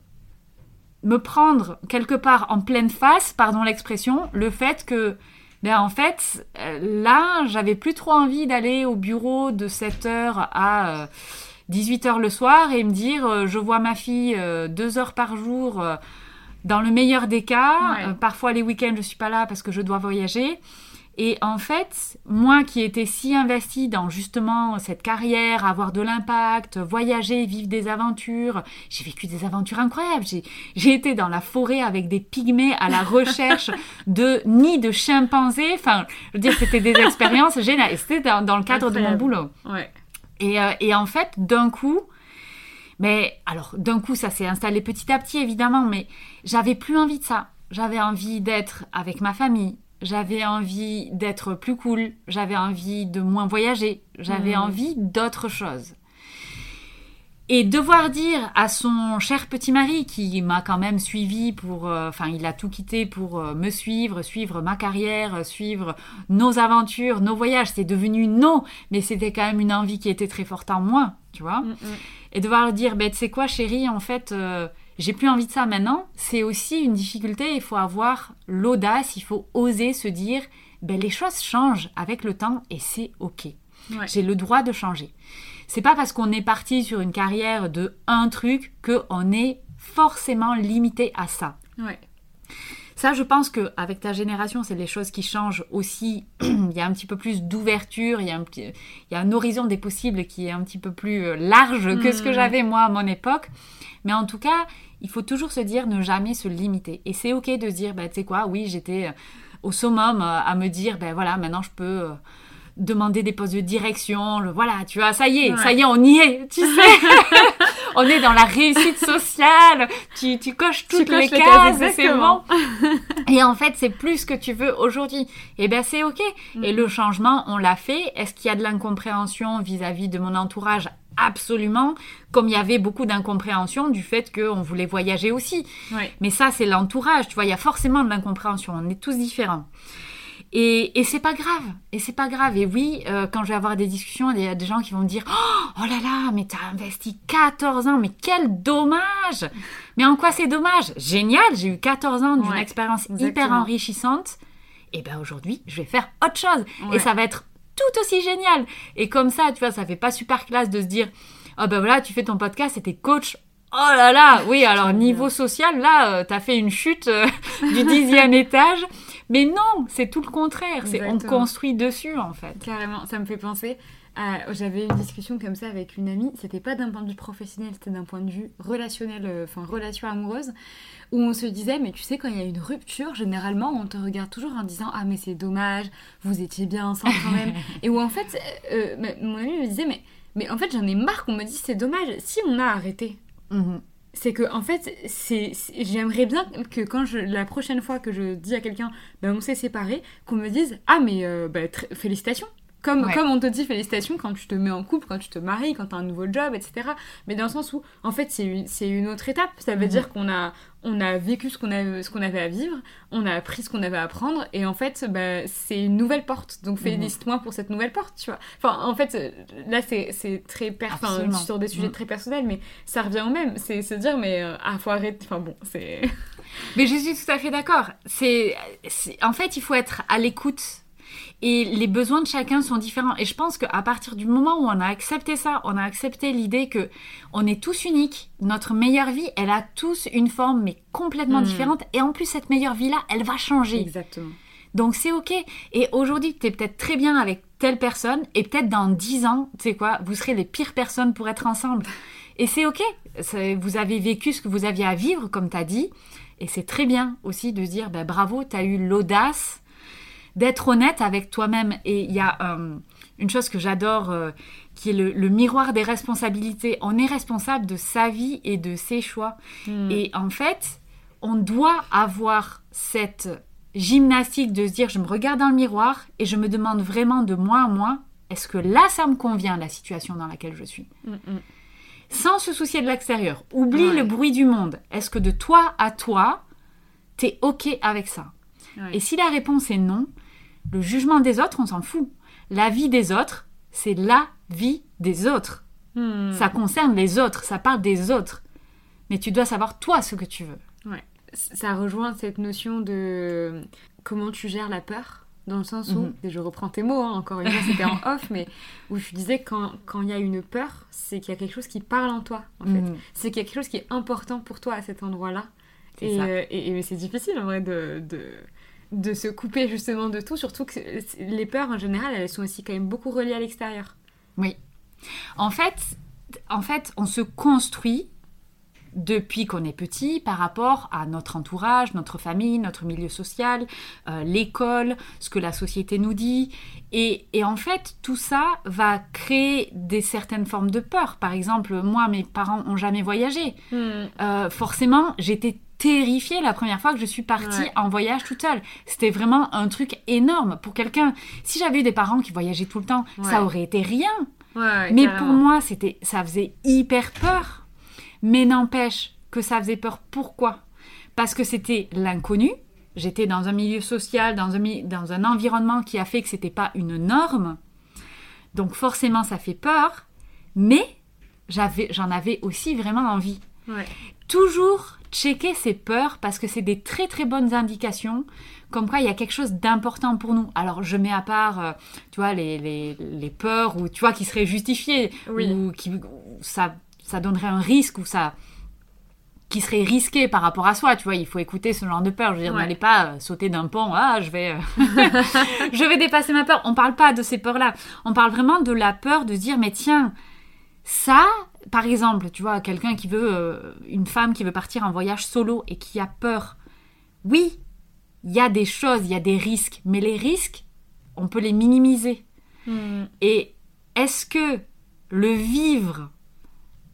me prendre quelque part en pleine face, pardon l'expression, le fait que, ben, en fait, euh, là, j'avais plus trop envie d'aller au bureau de 7h à 18h le soir et me dire, euh, je vois ma fille euh, deux heures par jour. Dans le meilleur des cas, Ouais. euh, parfois les week-ends je suis pas là parce que je dois voyager. Et en fait, moi qui étais si investie dans justement cette carrière, avoir de l'impact, voyager, vivre des aventures, j'ai vécu des aventures incroyables. J'ai été dans la forêt avec des pygmées à la recherche de nids de chimpanzés. Enfin, je veux dire, c'était des expériences géniales. Et c'était dans, le cadre de mon boulot. Ouais. Et, euh, et en fait, d'un coup, mais alors d'un coup, ça s'est installé petit à petit, évidemment, mais j'avais plus envie de ça. J'avais envie d'être avec ma famille, j'avais envie d'être plus cool, j'avais envie de moins voyager, j'avais Mhm. envie d'autre chose. Et devoir dire à son cher petit mari, qui m'a quand même suivi pour... euh, Enfin, il a tout quitté pour euh, me suivre, suivre ma carrière, suivre nos aventures, nos voyages. C'est devenu non, mais c'était quand même une envie qui était très forte en moi, tu vois. Mm, mm. Et devoir dire, ben, tu sais quoi, chérie, en fait, euh, j'ai plus envie de ça maintenant, c'est aussi une difficulté. Il faut avoir l'audace, il faut oser se dire, ben, les choses changent avec le temps et c'est OK. Ouais. J'ai le droit de changer. C'est pas parce qu'on est parti sur une carrière de un truc qu'on est forcément limité à ça. Ouais. Ça, je pense que avec ta génération, c'est les choses qui changent aussi. il y a un petit peu plus d'ouverture, il y a un petit, il y a un horizon des possibles qui est un petit peu plus euh, large que ce que Mm. j'avais moi à mon époque. Mais en tout cas, il faut toujours se dire ne jamais se limiter. Et c'est ok de se dire, bah, tu sais quoi, oui, j'étais euh, au summum euh, à me dire, ben voilà, maintenant je peux demander des postes de direction. Le, voilà, tu vois, ça y est, Ouais. ça y est, on y est, tu sais. on est dans la réussite sociale. Tu, tu coches toutes les cases, cases, c'est bon. Et en fait, c'est plus ce que tu veux aujourd'hui. Et ben c'est ok. Mm. Et le changement, on l'a fait. Est-ce qu'il y a de l'incompréhension vis-à-vis de mon entourage? Absolument. Comme il y avait beaucoup d'incompréhension du fait qu'on voulait voyager aussi. Ouais. Mais ça, c'est l'entourage. Tu vois, il y a forcément de l'incompréhension. On est tous différents. Et, et c'est pas grave. Et c'est pas grave. Et oui, euh, quand je vais avoir des discussions, il y a des gens qui vont me dire Oh, oh là là, mais t'as investi 14 ans, mais quel dommage Mais en quoi c'est dommage? Génial, j'ai eu 14 ans d'une Ouais, expérience hyper enrichissante. Et ben aujourd'hui, je vais faire autre chose. Ouais. Et ça va être tout aussi génial. Et comme ça, tu vois, ça fait pas super classe de se dire Oh ben voilà, tu fais ton podcast et t'es coach. Oh là là, oui, alors niveau social, là, euh, t'as fait une chute euh, du dixième étage. Mais non, c'est tout le contraire. C'est on construit dessus, en fait. Carrément, ça me fait penser à... J'avais une discussion comme ça avec une amie, c'était pas d'un point de vue professionnel, c'était d'un point de vue relationnel, euh, enfin relation amoureuse, où on se disait, mais tu sais, quand il y a une rupture, généralement, on te regarde toujours en disant, ah mais c'est dommage, vous étiez bien ensemble quand même. Et où en fait, euh, euh, mon amie me disait, mais, mais en fait j'en ai marre qu'on me dise, c'est dommage, si on a arrêté, Mhm. C'est que en fait c'est j'aimerais bien que quand je la prochaine fois que je dis à quelqu'un ben on s'est séparés qu'on me dise ah mais euh, bah, félicitations comme, Ouais. comme on te dit félicitations quand tu te mets en couple, quand tu te maries, quand tu as un nouveau job, etc. Mais dans le sens où, en fait, c'est une, une autre étape. Ça veut Mhm. dire qu'on a, on a vécu ce qu'on qu'on avait à vivre, on a appris ce qu'on avait à apprendre, et en fait, bah, c'est une nouvelle porte. Donc félicite-moi pour cette nouvelle porte, tu vois. Enfin, en fait, là, c'est très enfin, sur des sujets Mhm. très personnels, mais ça revient au même. C'est se dire, mais euh, ah, faut arrêter. Enfin bon, c'est. Mais je suis tout à fait d'accord. C'est- en fait, il faut être à l'écoute. Et les besoins de chacun sont différents. Et je pense qu'à partir du moment où on a accepté ça, on a accepté l'idée que on est tous uniques. Notre meilleure vie, elle a tous une forme, mais complètement Mhm. différente. Et en plus, cette meilleure vie-là, elle va changer. Exactement. Donc c'est ok. Et aujourd'hui, tu es peut-être très bien avec telle personne, et peut-être dans 10 ans, tu sais quoi, vous serez les pires personnes pour être ensemble. Et c'est ok. Vous avez vécu ce que vous aviez à vivre, comme tu as dit. Et c'est très bien aussi de se dire, ben, bravo, tu as eu l'audace d'être honnête avec toi-même. Et il y a euh, une chose que j'adore, euh, qui est le, le miroir des responsabilités. On est responsable de sa vie et de ses choix. Mm. Et en fait, on doit avoir cette gymnastique de se dire, je me regarde dans le miroir et je me demande vraiment de moi à moi, est-ce que là, ça me convient, la situation dans laquelle je suis? Mm, mm. Sans se soucier de l'extérieur. Oublie Ouais. le bruit du monde. Est-ce que de toi à toi, t'es OK avec ça? Ouais. Et si la réponse est non, le jugement des autres, on s'en fout. La vie des autres, c'est la vie des autres. Mm. Ça concerne les autres, ça parle des autres. Mais tu dois savoir toi ce que tu veux. ça rejoint cette notion de comment tu gères la peur, dans le sens où, Mhm. et je reprends tes mots, hein, encore une fois c'était en off, mais où je disais quand quand il y a une peur, c'est qu'il y a quelque chose qui parle en toi, en fait. Mhm. C'est qu'il y a quelque chose qui est important pour toi à cet endroit-là. Et, euh, et, et- mais c'est difficile en vrai de, de, de se couper justement de tout, surtout que les peurs en général, elles sont aussi quand même beaucoup reliées à l'extérieur. Oui. En fait, en fait, on se construit depuis qu'on est petit par rapport à notre entourage, notre famille, notre milieu social, euh, l'école, ce que la société nous dit. Et, en fait, tout ça va créer des certaines formes de peur. Par exemple, moi, mes parents ont jamais voyagé. Hmm. Euh, forcément, j'étais terrifiée la première fois que je suis partie en voyage toute seule. C'était vraiment un truc énorme pour quelqu'un. Si j'avais eu des parents qui voyageaient tout le temps, ça aurait été rien. Mais pour moi, c'était, ça faisait hyper peur. Mais n'empêche que ça faisait peur. Pourquoi? Parce que c'était l'inconnu. J'étais dans un milieu social, dans un, dans un environnement qui a fait que c'était pas une norme. Donc forcément, ça fait peur. Mais j'avais, j'en avais aussi vraiment envie. Toujours checker ces peurs parce que c'est des très très bonnes indications comme quoi il y a quelque chose d'important pour nous. Alors je mets à part, euh, tu vois, les, les, les, peurs ou tu vois qui seraient justifiées ou qui ça ça donnerait un risque ou ça qui serait risqué par rapport à soi, tu vois, il faut écouter ce genre de peur. Je veux dire, n'allez pas euh, sauter d'un pont, ah, je vais, euh, je vais dépasser ma peur. On parle pas de ces peurs-là. On parle vraiment de la peur de dire, mais tiens, ça, par exemple, tu vois, quelqu'un qui veut, euh, une femme qui veut partir en voyage solo et qui a peur. Oui, il y a des choses, il y a des risques, mais les risques, on peut les minimiser. Hmm. Et est-ce que le vivre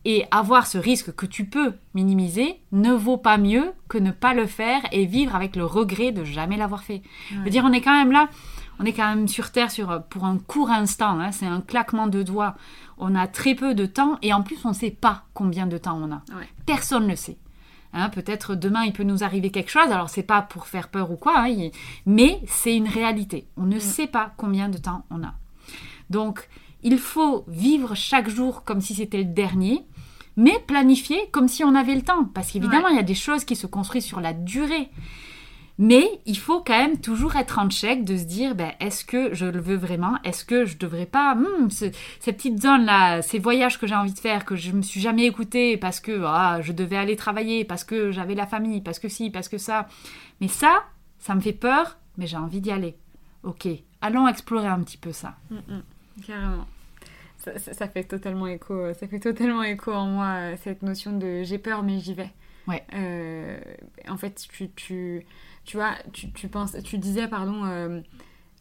et avoir ce risque que tu peux minimiser ne vaut pas mieux que ne pas le faire et vivre avec le regret de jamais l'avoir fait? Je veux dire, on est quand même là, on est quand même sur Terre sur, pour un court instant, hein, c'est un claquement de doigts. On a très peu de temps et en plus on ne sait pas combien de temps on a. Personne ne le sait. Hein, peut-être demain il peut nous arriver quelque chose, alors c'est pas pour faire peur ou quoi, hein, mais c'est une réalité. On ne mm. sait pas combien de temps on a. Donc il faut vivre chaque jour comme si c'était le dernier mais planifier comme si on avait le temps. Parce qu'évidemment, il y a des choses qui se construisent sur la durée. Mais il faut quand même toujours être en check de se dire, ben, est-ce que je le veux vraiment? Est-ce que je devrais pas hmm, Ces petites zones-là, ces voyages que j'ai envie de faire, que je me suis jamais écouté parce que ah, je devais aller travailler, parce que j'avais la famille, parce que si, parce que ça. Mais ça, ça me fait peur, mais j'ai envie d'y aller. Ok, allons explorer un petit peu ça. Mm, mm, carrément ça, fait totalement écho, ça fait totalement écho en moi cette notion de j'ai peur mais j'y vais. Ouais. Euh, en fait, tu, tu, tu vois, tu, tu, penses, tu disais, pardon, euh,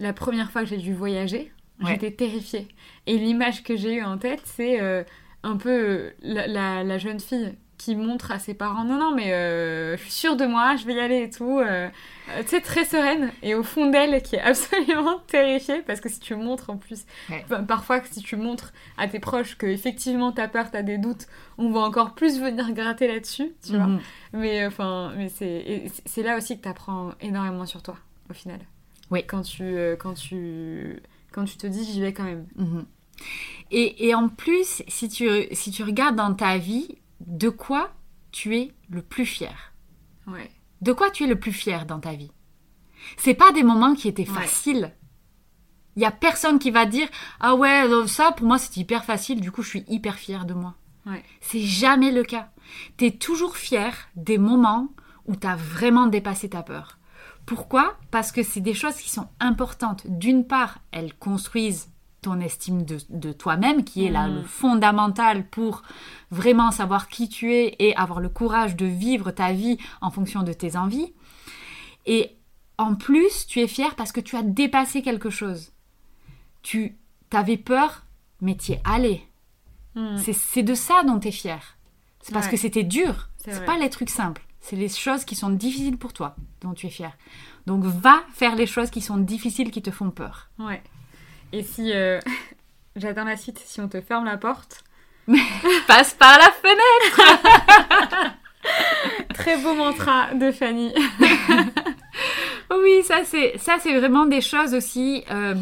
la première fois que j'ai dû voyager, j'étais terrifiée. Et l'image que j'ai eue en tête, c'est euh, un peu la, la, jeune fille qui montre à ses parents non non mais euh, je suis sûre de moi je vais y aller et tout euh, euh, tu sais très sereine et au fond d'elle qui est absolument terrifiée parce que si tu montres en plus parfois si tu montres à tes proches que effectivement t'as peur t'as des doutes on va encore plus venir gratter là-dessus tu vois. Mhm. mais enfin mais c'est c'est là aussi que t'apprends énormément sur toi au final. Oui. Quand tu quand tu quand tu te dis j'y vais quand même. Mhm. et, et en plus si tu si tu regardes dans ta vie de quoi tu es le plus fier? Ouais. De quoi tu es le plus fier dans ta vie? C'est pas des moments qui étaient faciles. Il y a personne qui va dire ah ouais euh, ça pour moi c'est hyper facile du coup je suis hyper fier de moi. Ouais. C'est jamais le cas. Tu es toujours fier des moments où tu as vraiment dépassé ta peur. Pourquoi? Parce que c'est des choses qui sont importantes. D'une part, elles construisent ton estime de, toi-même, qui est là le mm. fondamental pour vraiment savoir qui tu es et avoir le courage de vivre ta vie en fonction de tes envies. Et en plus, tu es fier parce que tu as dépassé quelque chose. Tu avais peur, mais tu es allé. Mm. C'est de ça dont tu es fier. C'est parce que c'était dur. C'est pas les trucs simples. C'est les choses qui sont difficiles pour toi dont tu es fier. Donc va faire les choses qui sont difficiles, qui te font peur. Ouais. Et si. Euh, j'attends la suite. Si on te ferme la porte. Passe par la fenêtre Très beau mantra de Fanny. oui, ça c'est, ça c'est vraiment des choses aussi euh,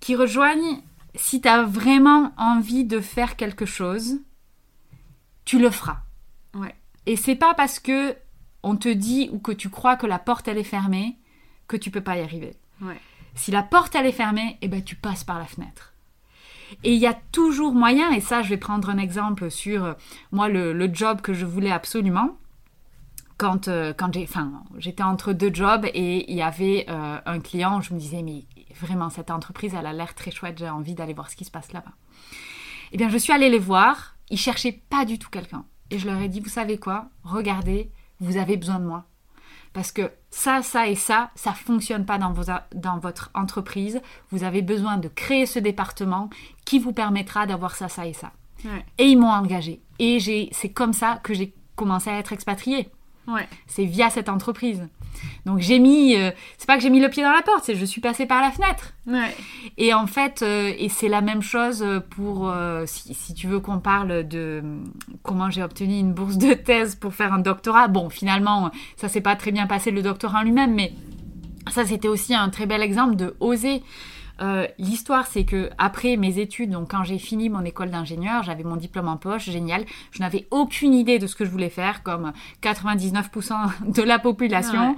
qui rejoignent si tu as vraiment envie de faire quelque chose, tu le feras. Ouais. Et c'est pas parce que on te dit ou que tu crois que la porte elle est fermée que tu peux pas y arriver. Ouais. Si la porte elle est fermée, eh ben tu passes par la fenêtre. Et il y a toujours moyen, et ça je vais prendre un exemple sur euh, moi le, job que je voulais absolument. quand, euh, quand j'ai, enfin, j'étais entre deux jobs et il y avait euh, un client, je me disais, mais vraiment, cette entreprise, elle a l'air très chouette, j'ai envie d'aller voir ce qui se passe là-bas. Eh bien, je suis allée les voir, ils cherchaient pas du tout quelqu'un. Et je leur ai dit, vous savez quoi? Regardez, vous avez besoin de moi. Parce que ça, ça et ça, ça fonctionne pas dans, vos, dans votre entreprise. Vous avez besoin de créer ce département qui vous permettra d'avoir ça, ça et ça. Ouais. Et ils m'ont engagée. Et j'ai, c'est comme ça que j'ai commencé à être expatriée. Ouais. C'est via cette entreprise. Donc j'ai mis, euh, c'est pas que j'ai mis le pied dans la porte, c'est que je suis passée par la fenêtre. Ouais. Et en fait, euh, et c'est la même chose pour, euh, si, si tu veux qu'on parle de comment j'ai obtenu une bourse de thèse pour faire un doctorat. Bon, finalement, ça s'est pas très bien passé le doctorat en lui-même, mais ça c'était aussi un très bel exemple de oser. Euh, L'histoire, c'est que après mes études, donc quand j'ai fini mon école d'ingénieur, j'avais mon diplôme en poche, génial. Je n'avais aucune idée de ce que je voulais faire, comme 99% de la population.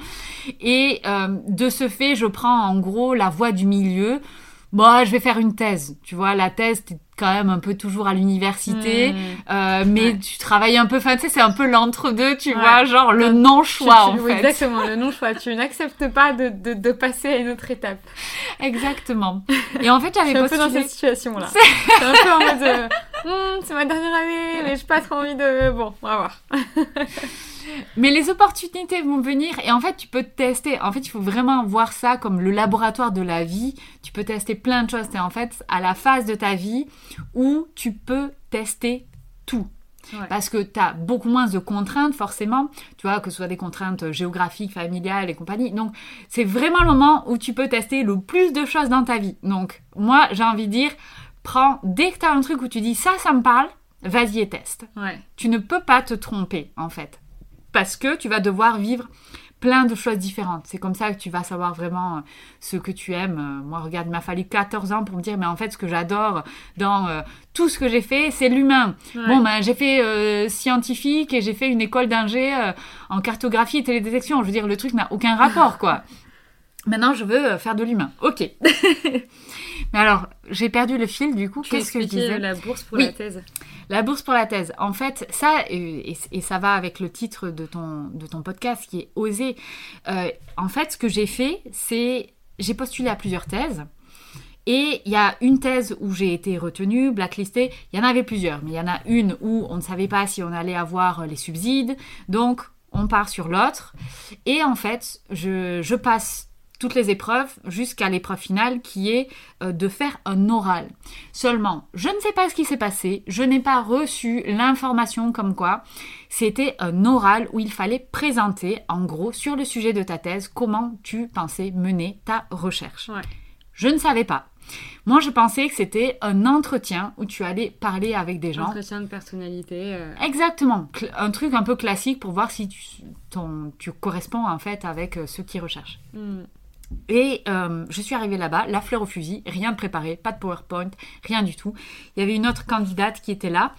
Et euh, de ce fait, je prends en gros la voie du milieu. Bon, je vais faire une thèse. Tu vois, la thèse, quand même un peu toujours à l'université, Mmh. euh, mais Ouais. tu travailles un peu. Enfin, tu sais, c'est un peu l'entre-deux, tu Ouais. vois, genre le non-choix en oui, fait. Exactement, le non-choix. Tu n'acceptes pas de, de, de passer à une autre étape. Exactement. Et en fait, j'avais suis un peu dans postulé. cette situation-là. C'est un peu en mode euh, Hmm, c'est ma dernière année, mais j'ai pas trop envie de. Bon, on va voir. Mais les opportunités vont venir et en fait, tu peux tester. En fait, il faut vraiment voir ça comme le laboratoire de la vie. Tu peux tester plein de choses. C'est en fait à la phase de ta vie où tu peux tester tout. Ouais. Parce que tu as beaucoup moins de contraintes, forcément. Tu vois, que ce soit des contraintes géographiques, familiales et compagnie. Donc, c'est vraiment le moment où tu peux tester le plus de choses dans ta vie. Donc, moi, j'ai envie de dire, prends, dès que tu as un truc où tu dis ça, ça me parle, vas-y et teste Ouais. tu ne peux pas te tromper en fait. Parce que tu vas devoir vivre plein de choses différentes. C'est comme ça que tu vas savoir vraiment euh, ce que tu aimes. Euh, Moi, regarde, il m'a fallu 14 ans pour me dire, mais en fait, ce que j'adore dans euh, tout ce que j'ai fait, c'est l'humain. Ouais. Bon, ben, j'ai fait euh, scientifique et j'ai fait une école d'ingé euh, en cartographie et télédétection. Je veux dire, le truc n'a aucun rapport, quoi. Maintenant, je veux faire de l'humain. Ok. mais alors, j'ai perdu le fil, du coup. Qu'est-ce que je disais la bourse pour Oui. la thèse. La bourse pour la thèse. En fait, ça, et, et- et ça va avec le titre de ton, de ton podcast qui est Oser. Euh, en fait, ce que j'ai fait, c'est. J'ai postulé à plusieurs thèses. Et il y a une thèse où j'ai été retenue, blacklistée. Il y en avait plusieurs, mais il y en a une où on ne savait pas si on allait avoir les subsides. Donc, on part sur l'autre. Et en fait, je, je passe toutes les épreuves jusqu'à l'épreuve finale qui est euh, de faire un oral. Seulement, je ne sais pas ce qui s'est passé, je n'ai pas reçu l'information comme quoi c'était un oral où il fallait présenter en gros sur le sujet de ta thèse comment tu pensais mener ta recherche. Ouais. Je ne savais pas. Moi, je pensais que c'était un entretien où tu allais parler avec des gens. Entretien de personnalité. euh, Exactement, un truc un peu classique pour voir si tu, ton- tu corresponds en fait avec euh, ceux qui recherchent. hmm. Et euh, je suis arrivée là-bas, la fleur au fusil, rien de préparé, pas de PowerPoint, rien du tout. Il y avait une autre candidate qui était là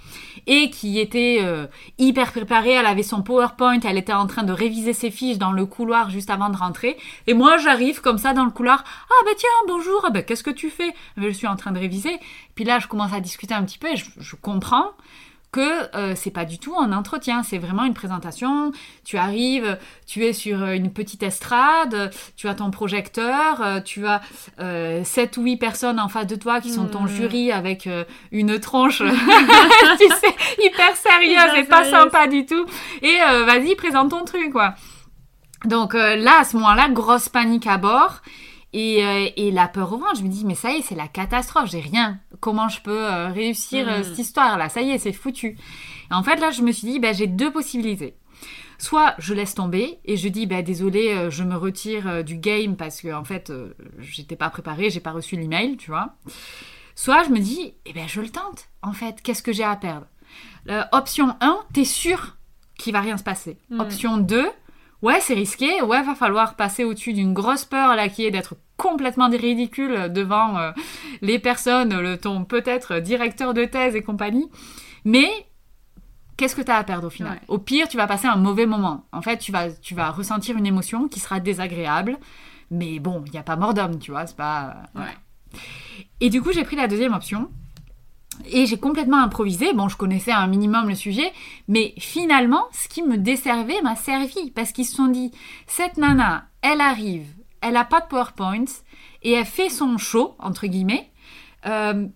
et qui était euh, hyper préparée. Elle avait son PowerPoint, elle était en train de réviser ses fiches dans le couloir juste avant de rentrer. Et moi, j'arrive comme ça dans le couloir. Ah bah tiens, bonjour, ah bah, qu'est-ce que tu fais? Je suis en train de réviser. Puis là, je commence à discuter un petit peu et je, je comprends que euh, c'est pas du tout un entretien, c'est vraiment une présentation. Tu arrives, tu es sur euh, une petite estrade, tu as ton projecteur, euh, tu as euh, 7 ou 8 personnes en face de toi qui sont ton Hmm. jury avec euh, une tronche, tu sais, hyper sérieuse et pas sérieuse. sympa du tout. Et vas-y, présente ton truc, quoi. Donc là, à ce moment-là, grosse panique à bord. Et, euh, et la peur au ventre, je me dis, mais ça y est, c'est la catastrophe, j'ai rien. Comment je peux euh, réussir euh, Mm. cette histoire-là? Ça y est, c'est foutu. Et en fait, là, je me suis dit, ben, j'ai deux possibilités. Soit je laisse tomber et je dis, ben, désolé, je me retire du game parce que, en fait, j'étais pas préparée, j'ai pas reçu l'email, tu vois. Soit je me dis, eh ben, je le tente, en fait, qu'est-ce que j'ai à perdre? Euh, Option 1, t'es sûr qu'il va rien se passer. Mm. Option 2, ouais, c'est risqué, ouais, va falloir passer au-dessus d'une grosse peur, là, qui est d'être complètement ridicule devant euh, les personnes, le ton peut-être directeur de thèse et compagnie. Mais qu'est-ce que tu as à perdre au final Ouais. Au pire, tu vas passer un mauvais moment. En fait, tu vas, tu vas ressentir une émotion qui sera désagréable. Mais bon, il n'y a pas mort d'homme, tu vois, c'est pas... Ouais. Et du coup, j'ai pris la deuxième option. Et j'ai complètement improvisé. Bon, je connaissais un minimum le sujet, mais finalement, ce qui me desservait m'a servi parce qu'ils se sont dit cette nana, elle arrive, elle a pas de PowerPoint et elle fait son show entre guillemets. Euh,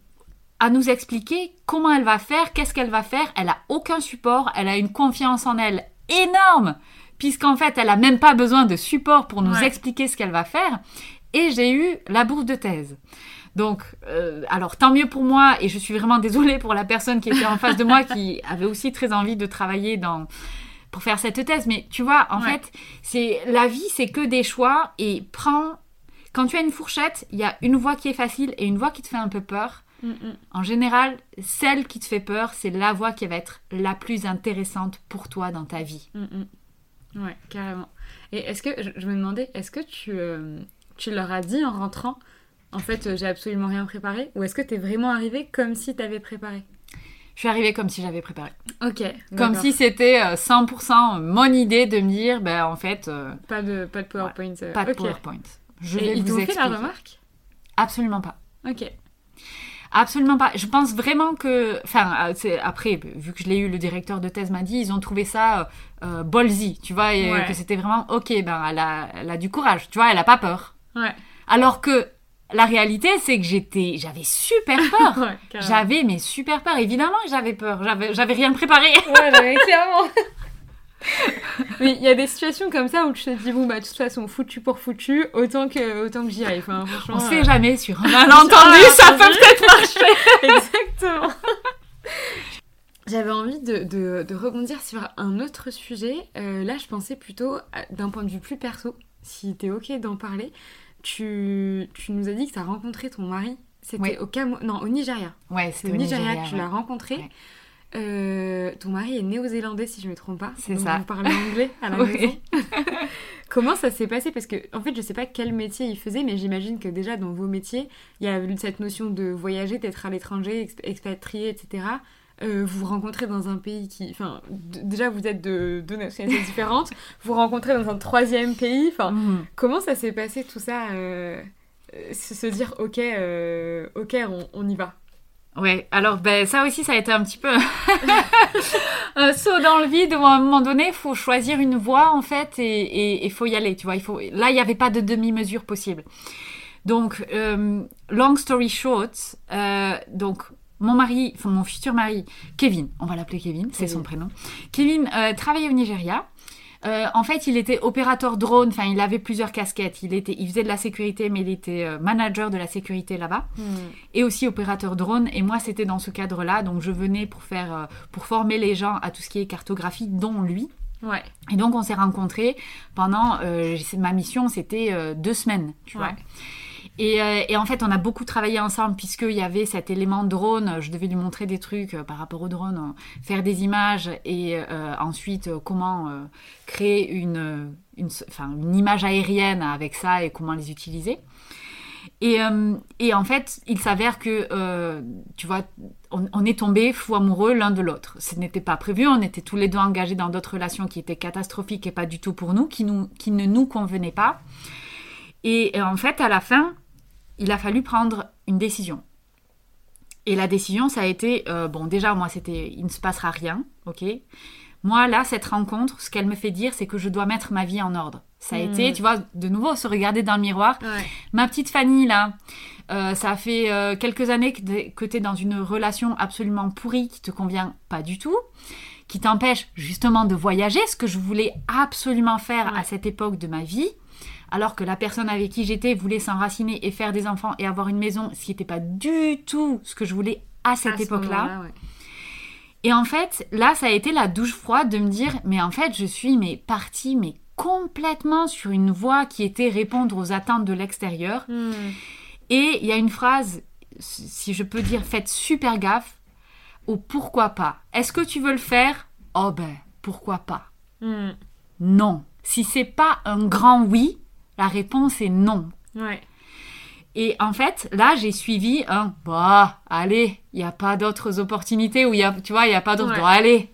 à nous expliquer comment elle va faire, qu'est-ce qu'elle va faire. Elle a aucun support, elle a une confiance en elle énorme, puisqu'en fait, elle a même pas besoin de support pour nous Ouais. expliquer ce qu'elle va faire. Et j'ai eu la bourse de thèse. Donc, euh, alors tant mieux pour moi, et je suis vraiment désolée pour la personne qui était en face de moi, qui avait aussi très envie de travailler dans pour faire cette thèse. Mais tu vois, en Ouais. fait, c'est la vie, c'est que des choix, et prends. Quand tu as une fourchette, il y a une voie qui est facile et une voie qui te fait un peu peur. Mm, mm. En général, celle qui te fait peur, c'est la voie qui va être la plus intéressante pour toi dans ta vie. Mm, mm. Ouais, carrément. Et est-ce que, je, je me demandais, est-ce que tu, euh, tu leur as dit en rentrant, en fait, euh, j'ai absolument rien préparé Ou est-ce que t'es vraiment arrivé comme si t'avais préparé? Je suis arrivée comme si j'avais préparé. Ok. Comme si c'était euh, 100% mon idée de me dire, ben en fait, euh, Pas de, pas de PowerPoint. euh, pas de. PowerPoint. Je Et vais ils vous t'ont fait la remarque? Absolument pas. Ok. Absolument pas. Je pense vraiment que, enfin, euh, après, vu que je l'ai eu, le directeur de thèse m'a dit, ils ont trouvé ça euh, euh, ballsy, tu vois, et Ouais. que c'était vraiment, ok, ben, elle a, elle a du courage, tu vois, elle a pas peur. Ouais. Alors que la réalité, c'est que j'étais, j'avais super peur. Ouais. J'avais mais super peur. Évidemment que j'avais peur. J'avais, j'avais rien préparé. Ouais, j'avais clairement. Mais il y a des situations comme ça où tu te dis, bon, bah, de toute façon, foutu pour foutu, autant que, autant que j'y aille. Enfin, franchement. On euh, sait jamais sur un malentendu, Ah, ça peut peut-être marcher. Exactement. J'avais envie de, de- de rebondir sur un autre sujet. Euh, là, je pensais plutôt d'un point de vue plus perso, si t'es ok d'en parler. Tu, tu nous as dit que tu as rencontré ton mari. C'était au Camo... non, au Nigeria. Ouais, c'était au Nigeria que tu ouais. l'as rencontré. Ouais. Euh, ton mari est néo-zélandais, si je ne me trompe pas. C'est ça. Vous parlez anglais à la maison. Comment ça s'est passé? Parce que, en fait, je sais pas quel métier il faisait, mais j'imagine que déjà dans vos métiers, il y a eu cette notion de voyager, d'être à l'étranger, exp- expatrié, etc. Euh, vous rencontrez dans un pays qui. Enfin, déjà, vous êtes de deux nationalités différentes. vous rencontrez dans un troisième pays. Enfin, Mhm. comment ça s'est passé tout ça euh, euh, se, dire, ok, ok, on, on y va? Ouais, alors ben, ça aussi, ça a été un petit peu un saut dans le vide où à un moment donné, il faut choisir une voie en fait et il faut y aller, tu vois. Il faut... Là, il n'y avait pas de demi-mesure possible. Donc, euh, long story short, euh, donc mon mari, enfin mon futur mari, Kevin, on va l'appeler Kevin, c'est son prénom. Kevin euh, travaillait au Nigeria. Euh, en fait, il était opérateur drone, enfin, il avait plusieurs casquettes. Il, était, il faisait de la sécurité, mais il était euh, manager de la sécurité là-bas et aussi opérateur drone. Et moi, c'était dans ce cadre-là. Donc, je venais pour faire, pour former les gens à tout ce qui est cartographie, dont lui. Ouais. Et donc, on s'est rencontrés pendant. ma mission, c'était deux semaines, tu vois. Euh, et en fait, on a beaucoup travaillé ensemble puisqu'il y avait cet élément drone. Je devais lui montrer des trucs euh, par rapport au drone, euh, faire des images et ensuite comment créer une, image aérienne avec ça et comment les utiliser. Et, en fait, il s'avère que, tu vois, on, est tombés fous amoureux l'un de l'autre. Ce n'était pas prévu, on était tous les deux engagés dans d'autres relations qui étaient catastrophiques et pas du tout pour nous, qui, ne nous convenaient pas. Et en fait, à la fin, il a fallu prendre une décision. Et la décision, ça a été, euh, bon, déjà, moi, c'était, il ne se passera rien, ok Moi, là, cette rencontre, ce qu'elle me fait dire, c'est que je dois mettre ma vie en ordre. Ça a Mm. été, tu vois, de nouveau, se regarder dans le miroir. Ouais. Ma petite Fanny, là, euh, ça fait euh, quelques années que tu es dans une relation absolument pourrie qui te convient pas du tout, qui t'empêche justement de voyager, ce que je voulais absolument faire Ouais. à cette époque de ma vie, alors que la personne avec qui j'étais voulait s'enraciner et faire des enfants et avoir une maison, ce qui n'était pas du tout ce que je voulais à cette ce époque-là. ouais. Et en fait, là, ça a été la douche froide de me dire, mais en fait, je suis mais partie, mais complètement sur une voie qui était répondre aux attentes de l'extérieur. Hmm. Et il y a une phrase, si je peux dire, faites super gaffe, au pourquoi pas. Est-ce que tu veux le faire? Oh ben, pourquoi pas Hmm. Non. Si c'est pas un grand oui, la réponse est non. Ouais. Et en fait, là, j'ai suivi un bah, allez, il n'y a pas d'autres opportunités où il y a, tu vois, il n'y a pas d'autres. Ouais. Bon, allez,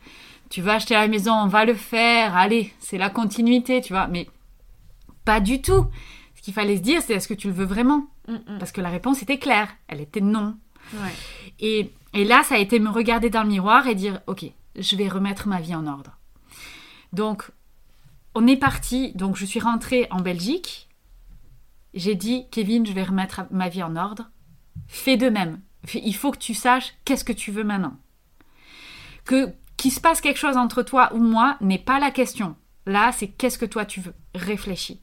tu vas acheter la maison, on va le faire, allez, c'est la continuité, tu vois. Mais pas du tout. Ce qu'il fallait se dire, c'est est-ce que tu le veux vraiment? Parce que la réponse était claire, elle était non. Ouais. Et Et là, ça a été me regarder dans le miroir et dire, ok, je vais remettre ma vie en ordre. Donc, on est parti. Donc, je suis rentrée en Belgique. J'ai dit, Kevin, je vais remettre ma vie en ordre. Fais de même. Il faut que tu saches qu'est-ce que tu veux maintenant. Que qu'il se passe quelque chose entre toi ou moi n'est pas la question. Là, c'est qu'est-ce que toi tu veux. Réfléchis.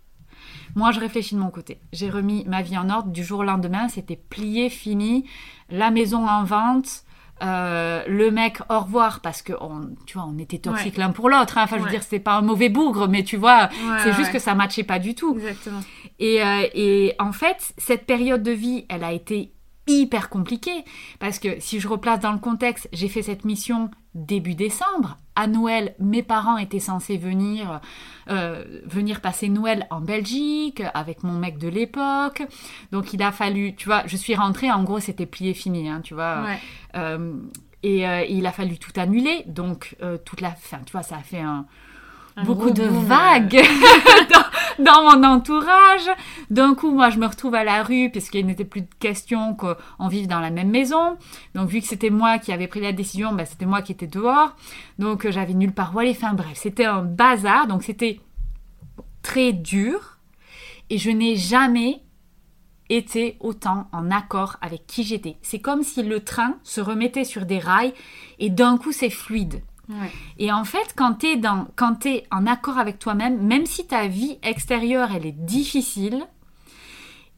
Moi, je réfléchis de mon côté. J'ai remis ma vie en ordre du jour au lendemain. C'était plié, fini. La maison en vente. Euh, le mec au revoir parce que on, tu vois on était toxiques l'un pour l'autre hein. enfin je veux dire c'était pas un mauvais bougre mais tu vois c'est juste que ça matchait pas du tout. Exactement. Et, euh, et en fait cette période de vie elle a été hyper compliquée parce que si je replace dans le contexte j'ai fait cette mission début décembre. À Noël, mes parents étaient censés venir, euh, venir passer Noël en Belgique avec mon mec de l'époque. Donc il a fallu, tu vois, je suis rentrée, en gros c'était plié fini, hein, tu vois. Euh, et, euh, il a fallu tout annuler. Donc toute la fin, tu vois, ça a fait un, beaucoup de vagues dans, mon entourage. D'un coup, moi, je me retrouve à la rue puisqu'il n'était plus de question qu'on vive dans la même maison. Donc, vu que c'était moi qui avais pris la décision, ben, c'était moi qui étais dehors. Donc, euh, j'avais nulle part où aller. Enfin, bref, c'était un bazar. Donc, c'était très dur. Et je n'ai jamais été autant en accord avec qui j'étais. C'est comme si le train se remettait sur des rails et d'un coup, c'est fluide. Et en fait, quand tu es, dans, quand es en accord avec toi-même, même si ta vie extérieure, elle est difficile,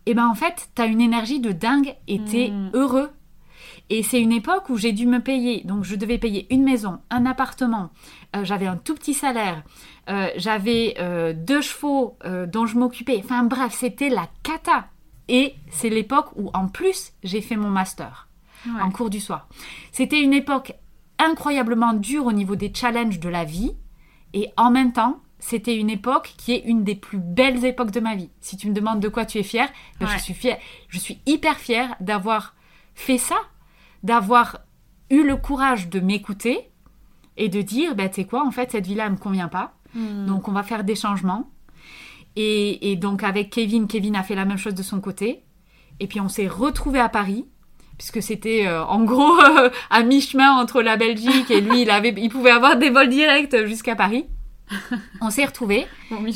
et eh ben en fait, tu as une énergie de dingue et tu es mm. heureux. Et c'est une époque où j'ai dû me payer. Donc, je devais payer une maison, un appartement. Euh, j'avais un tout petit salaire. Euh, j'avais euh, deux chevaux dont je m'occupais. Enfin, bref, c'était la cata. Et c'est l'époque où, en plus, j'ai fait mon master en cours du soir. C'était une époque incroyablement dur au niveau des challenges de la vie. Et en même temps, c'était une époque qui est une des plus belles époques de ma vie. Si tu me demandes de quoi tu es fière, ben, je suis fière. Je suis hyper fière d'avoir fait ça, d'avoir eu le courage de m'écouter et de dire, ben, tu sais quoi, en fait, cette vie-là ne me convient pas. Hmm. Donc, on va faire des changements. Et, et, donc, avec Kevin, Kevin a fait la même chose de son côté. Et puis, on s'est retrouvés à Paris puisque c'était euh, en gros à mi-chemin entre la Belgique et lui, il, avait, il pouvait avoir des vols directs jusqu'à Paris. On s'est retrouvés.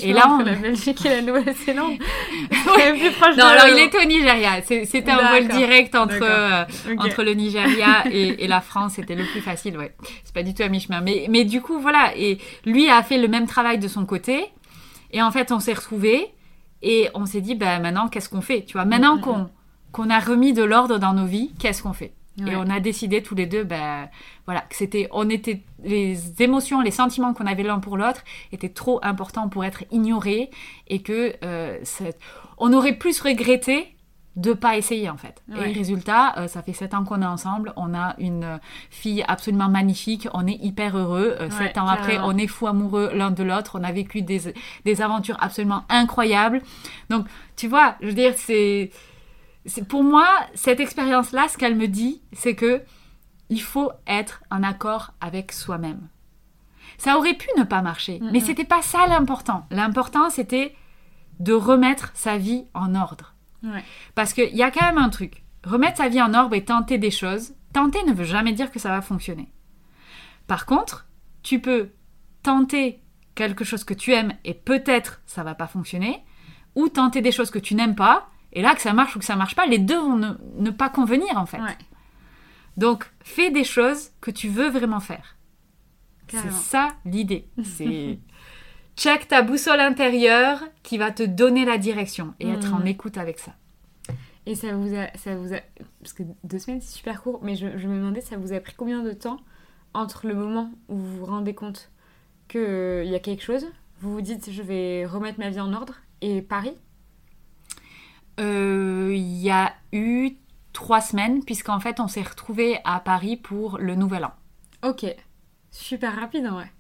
et là, entre la Belgique et la Nouvelle-Zélande. non, alors il était au Nigeria. C'était un vol direct entre, euh, entre le Nigeria et, et la France. C'était le plus facile, ouais. C'est pas du tout à mi-chemin. Mais, mais du coup, voilà. Et lui a fait le même travail de son côté. Et en fait, on s'est retrouvés. Et on s'est dit, bah, maintenant, qu'est-ce qu'on fait? Tu vois, maintenant mm, mm, qu'on qu'on a remis de l'ordre dans nos vies, qu'est-ce qu'on fait? Et on a décidé tous les deux, ben voilà, que c'était, on était, les émotions, les sentiments qu'on avait l'un pour l'autre étaient trop importants pour être ignorés et que euh, on aurait plus regretté de pas essayer en fait. Et résultat, euh, ça fait sept ans qu'on est ensemble, on a une fille absolument magnifique, on est hyper heureux. Euh, sept ans après, on est fou amoureux l'un de l'autre, on a vécu des, des aventures absolument incroyables. Donc, tu vois, je veux dire, c'est pour moi, cette expérience-là, ce qu'elle me dit, c'est que il faut être en accord avec soi-même. Ça aurait pu ne pas marcher, mais c'était pas ça l'important. L'important, c'était de remettre sa vie en ordre. Parce qu'il y a quand même un truc. Remettre sa vie en ordre et tenter des choses, tenter ne veut jamais dire que ça va fonctionner. Par contre, tu peux tenter quelque chose que tu aimes et peut-être ça va pas fonctionner, ou tenter des choses que tu n'aimes pas et là, que ça marche ou que ça marche pas, les deux vont ne, pas convenir en fait. Donc, fais des choses que tu veux vraiment faire. C'est ça l'idée. C'est check ta boussole intérieure qui va te donner la direction et être en mm. écoute avec ça. Et ça vous a, ça vous a, parce que deux semaines c'est super court, mais je, me demandais ça vous a pris combien de temps entre le moment où vous vous rendez compte qu'il euh, y a quelque chose, vous vous dites je vais remettre ma vie en ordre et Paris il y a eu trois semaines, puisqu'en fait, on s'est retrouvés à Paris pour le Nouvel An. Ok. Super rapide, ouais.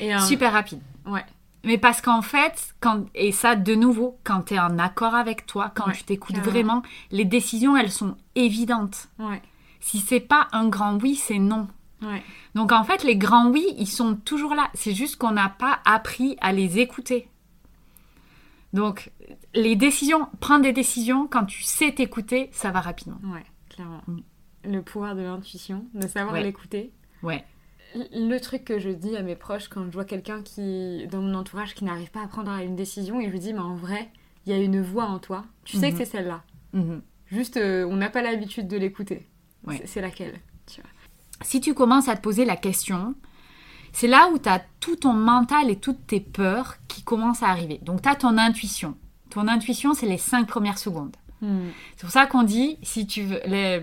Et, euh, Super rapide. Ouais. Mais parce qu'en fait, quand, et ça de nouveau, quand tu es en accord avec toi, quand tu t'écoutes vraiment, les décisions, elles sont évidentes. Ouais. Si c'est pas un grand oui, c'est non. Ouais. Donc en fait, les grands oui, ils sont toujours là. C'est juste qu'on n'a pas appris à les écouter. Donc, les décisions, prendre des décisions, quand tu sais t'écouter, ça va rapidement. Ouais, clairement. Mm. le pouvoir de l'intuition, de savoir Ouais. l'écouter. Ouais. Le truc que je dis à mes proches quand je vois quelqu'un qui, dans mon entourage, qui n'arrive pas à prendre une décision, et je lui dis, mais en vrai, il y a une voix en toi. Tu sais Mhm. que c'est celle-là. Mhm. Juste, euh, on n'a pas l'habitude de l'écouter. Ouais. C'est- C'est laquelle tu vois. Si tu commences à te poser la question, c'est là où tu as tout ton mental et toutes tes peurs qui commencent à arriver. Donc tu as ton intuition. Ton intuition, c'est les cinq premières secondes. C'est pour ça qu'on dit, si tu veux, les-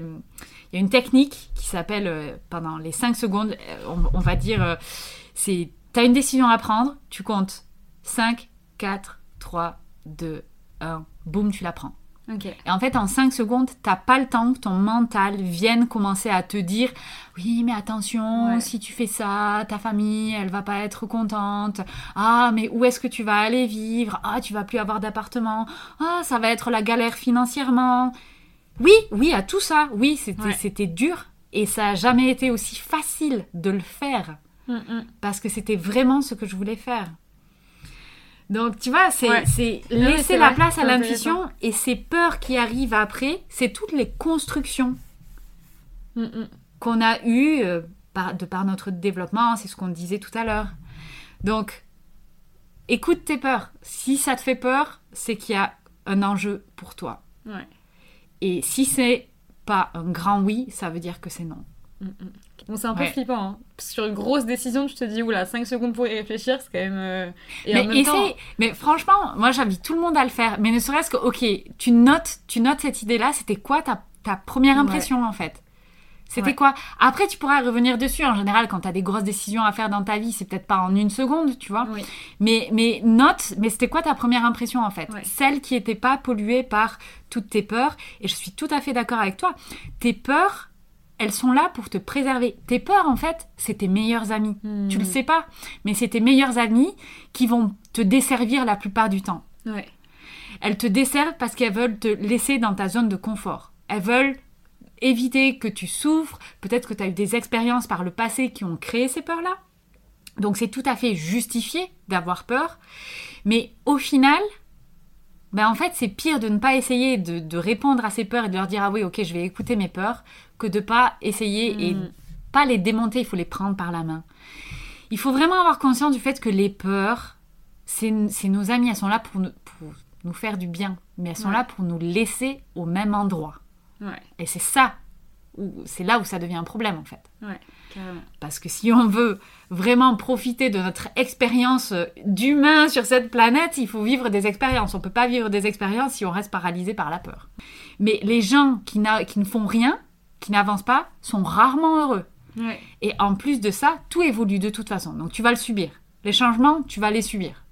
il y a une technique qui s'appelle, euh, pendant les 5 secondes, euh, on, on va dire, euh, c'est, tu as une décision à prendre, tu comptes 5, 4, 3, 2, 1, boum, tu la prends. Et en fait, en 5 secondes, t'as pas le temps que ton mental vienne commencer à te dire Oui, mais attention, Ouais. si tu fais ça, ta famille, elle va pas être contente. Ah, mais où est-ce que tu vas aller vivre? Ah, tu vas plus avoir d'appartement. Ah, ça va être la galère financièrement. Oui, oui, à tout ça. Oui, c'était Ouais. c'était dur. Et ça a jamais été aussi facile de le faire Mm, mm. parce que c'était vraiment ce que je voulais faire. Donc, tu vois, c'est Ouais. mais laisser la vrai, place à l'intuition et ces peurs qui arrivent après, c'est toutes les constructions Mm, mm. qu'on a eues euh, par, de par notre développement, c'est ce qu'on disait tout à l'heure. Donc, écoute tes peurs. Si ça te fait peur, c'est qu'il y a un enjeu pour toi. Ouais. Et si c'est pas un grand oui, ça veut dire que c'est non. Mm. Bon, c'est un peu Ouais. flippant. Hein. Sur une grosse décision, tu te dis, oula, 5 secondes pour y réfléchir, c'est quand même. euh, Et mais en même essaye, temps. mais franchement, moi j'invite tout le monde à le faire. Mais ne serait-ce que, ok, tu notes, tu notes cette idée-là, c'était quoi ta, ta première Ouais. impression en fait? C'était Ouais. quoi? Après, tu pourras revenir dessus. En général, quand tu as des grosses décisions à faire dans ta vie, c'est peut-être pas en une seconde, tu vois. Oui. Mais, mais note, mais c'était quoi ta première impression en fait? Ouais. Celle qui n'était pas polluée par toutes tes peurs. Et je suis tout à fait d'accord avec toi. Tes peurs, elles sont là pour te préserver. Tes peurs, en fait, c'est tes meilleurs amis. Mm. Tu le sais pas, mais c'est tes meilleurs amis qui vont te desservir la plupart du temps. Ouais. Elles te desservent parce qu'elles veulent te laisser dans ta zone de confort. Elles veulent éviter que tu souffres. Peut-être que tu as eu des expériences par le passé qui ont créé ces peurs-là. Donc c'est tout à fait justifié d'avoir peur. Mais au final, ben en fait, c'est pire de ne pas essayer de, de répondre à ces peurs et de leur dire ah oui, ok, je vais écouter mes peurs, que de pas essayer et Mm. pas les démonter, il faut les prendre par la main. Il faut vraiment avoir conscience du fait que les peurs, c'est nos amis, elles sont là pour nous, pour nous faire du bien, mais elles sont Ouais. là pour nous laisser au même endroit. Ouais. Et c'est ça, c'est là où ça devient un problème en fait. Ouais. Carrément. Parce que si on veut vraiment profiter de notre expérience euh, d'humain sur cette planète, il faut vivre des expériences. On peut pas vivre des expériences si on reste paralysé par la peur. Mais les gens qui, qui ne font rien, qui n'avancent pas, sont rarement heureux. Ouais. Et en plus de ça, tout évolue de toute façon. Donc tu vas le subir. Les changements, tu vas les subir.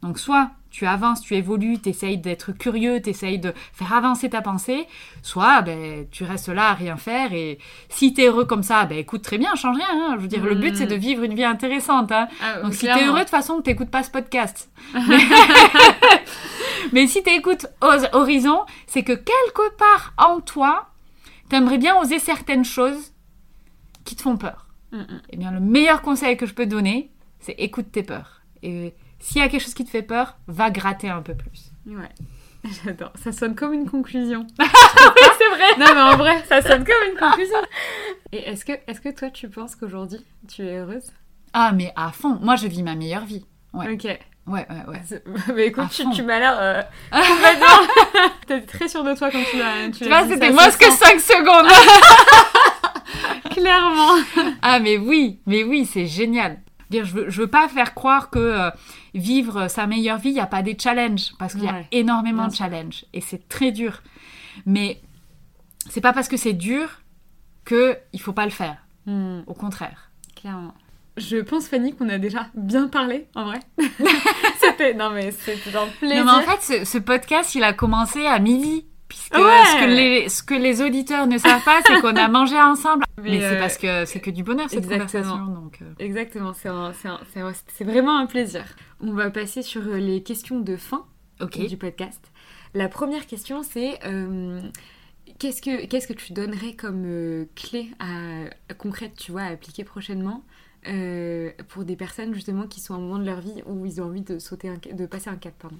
Donc soit tu avances, tu évolues, tu essayes d'être curieux, tu essayes de faire avancer ta pensée, soit ben, tu restes là à rien faire et si tu es heureux comme ça, ben écoute très bien, change rien. hein. Je veux dire, le but Mm. c'est de vivre une vie intéressante. hein. Ah, Donc si clairement. t'es heureux, de toute façon, t'écoutes pas ce podcast. Mais, Mais si t'écoutes Ose Horizon, c'est que quelque part en toi, t'aimerais bien oser certaines choses qui te font peur. Mm, mm. Eh bien, le meilleur conseil que je peux te donner, c'est écoute tes peurs. Et s'il y a quelque chose qui te fait peur, va gratter un peu plus. Ouais. J'adore. Ça sonne comme une conclusion. c'est vrai non, mais en vrai, ça sonne comme une conclusion. Et est-ce que, est que toi, tu penses qu'aujourd'hui, tu es heureuse? Ah, mais à fond. Moi, je vis ma meilleure vie. Ouais. Ok. Ouais, ouais, ouais. Mais écoute, À tu, tu m'as l'air euh, complètement... T'es très sûre de toi quand tu l'as tu Tu vois, c'était moins que sent. 5 secondes. Clairement. Ah mais oui, mais oui, c'est génial. Dire, je veux, je veux pas faire croire que euh, vivre sa meilleure vie, il n'y a pas des challenges, parce qu'il y a énormément bien de challenges, et c'est très dur. Mais c'est pas parce que c'est dur que il faut pas le faire. Hmm, Au contraire. clairement. Je pense, Fanny, qu'on a déjà bien parlé, en vrai. c'était... Non, mais c'était un plaisir. Non, mais en fait, ce, ce podcast, il a commencé à midi. Puisque Ouais. ce, que les, ce que les auditeurs ne savent pas, c'est qu'on a mangé ensemble. Mais, Mais, c'est euh, parce que c'est que du bonheur cette exactement. conversation. Donc, euh, Exactement, c'est vraiment un plaisir. On va passer sur euh, les questions de fin du podcast. La première question, c'est euh, qu'est-ce que qu'est-ce que tu donnerais comme euh, clé à, concrète, tu vois, à appliquer prochainement euh, pour des personnes justement qui sont à un moment de leur vie où ils ont envie de sauter, un, de passer un cap, pardon?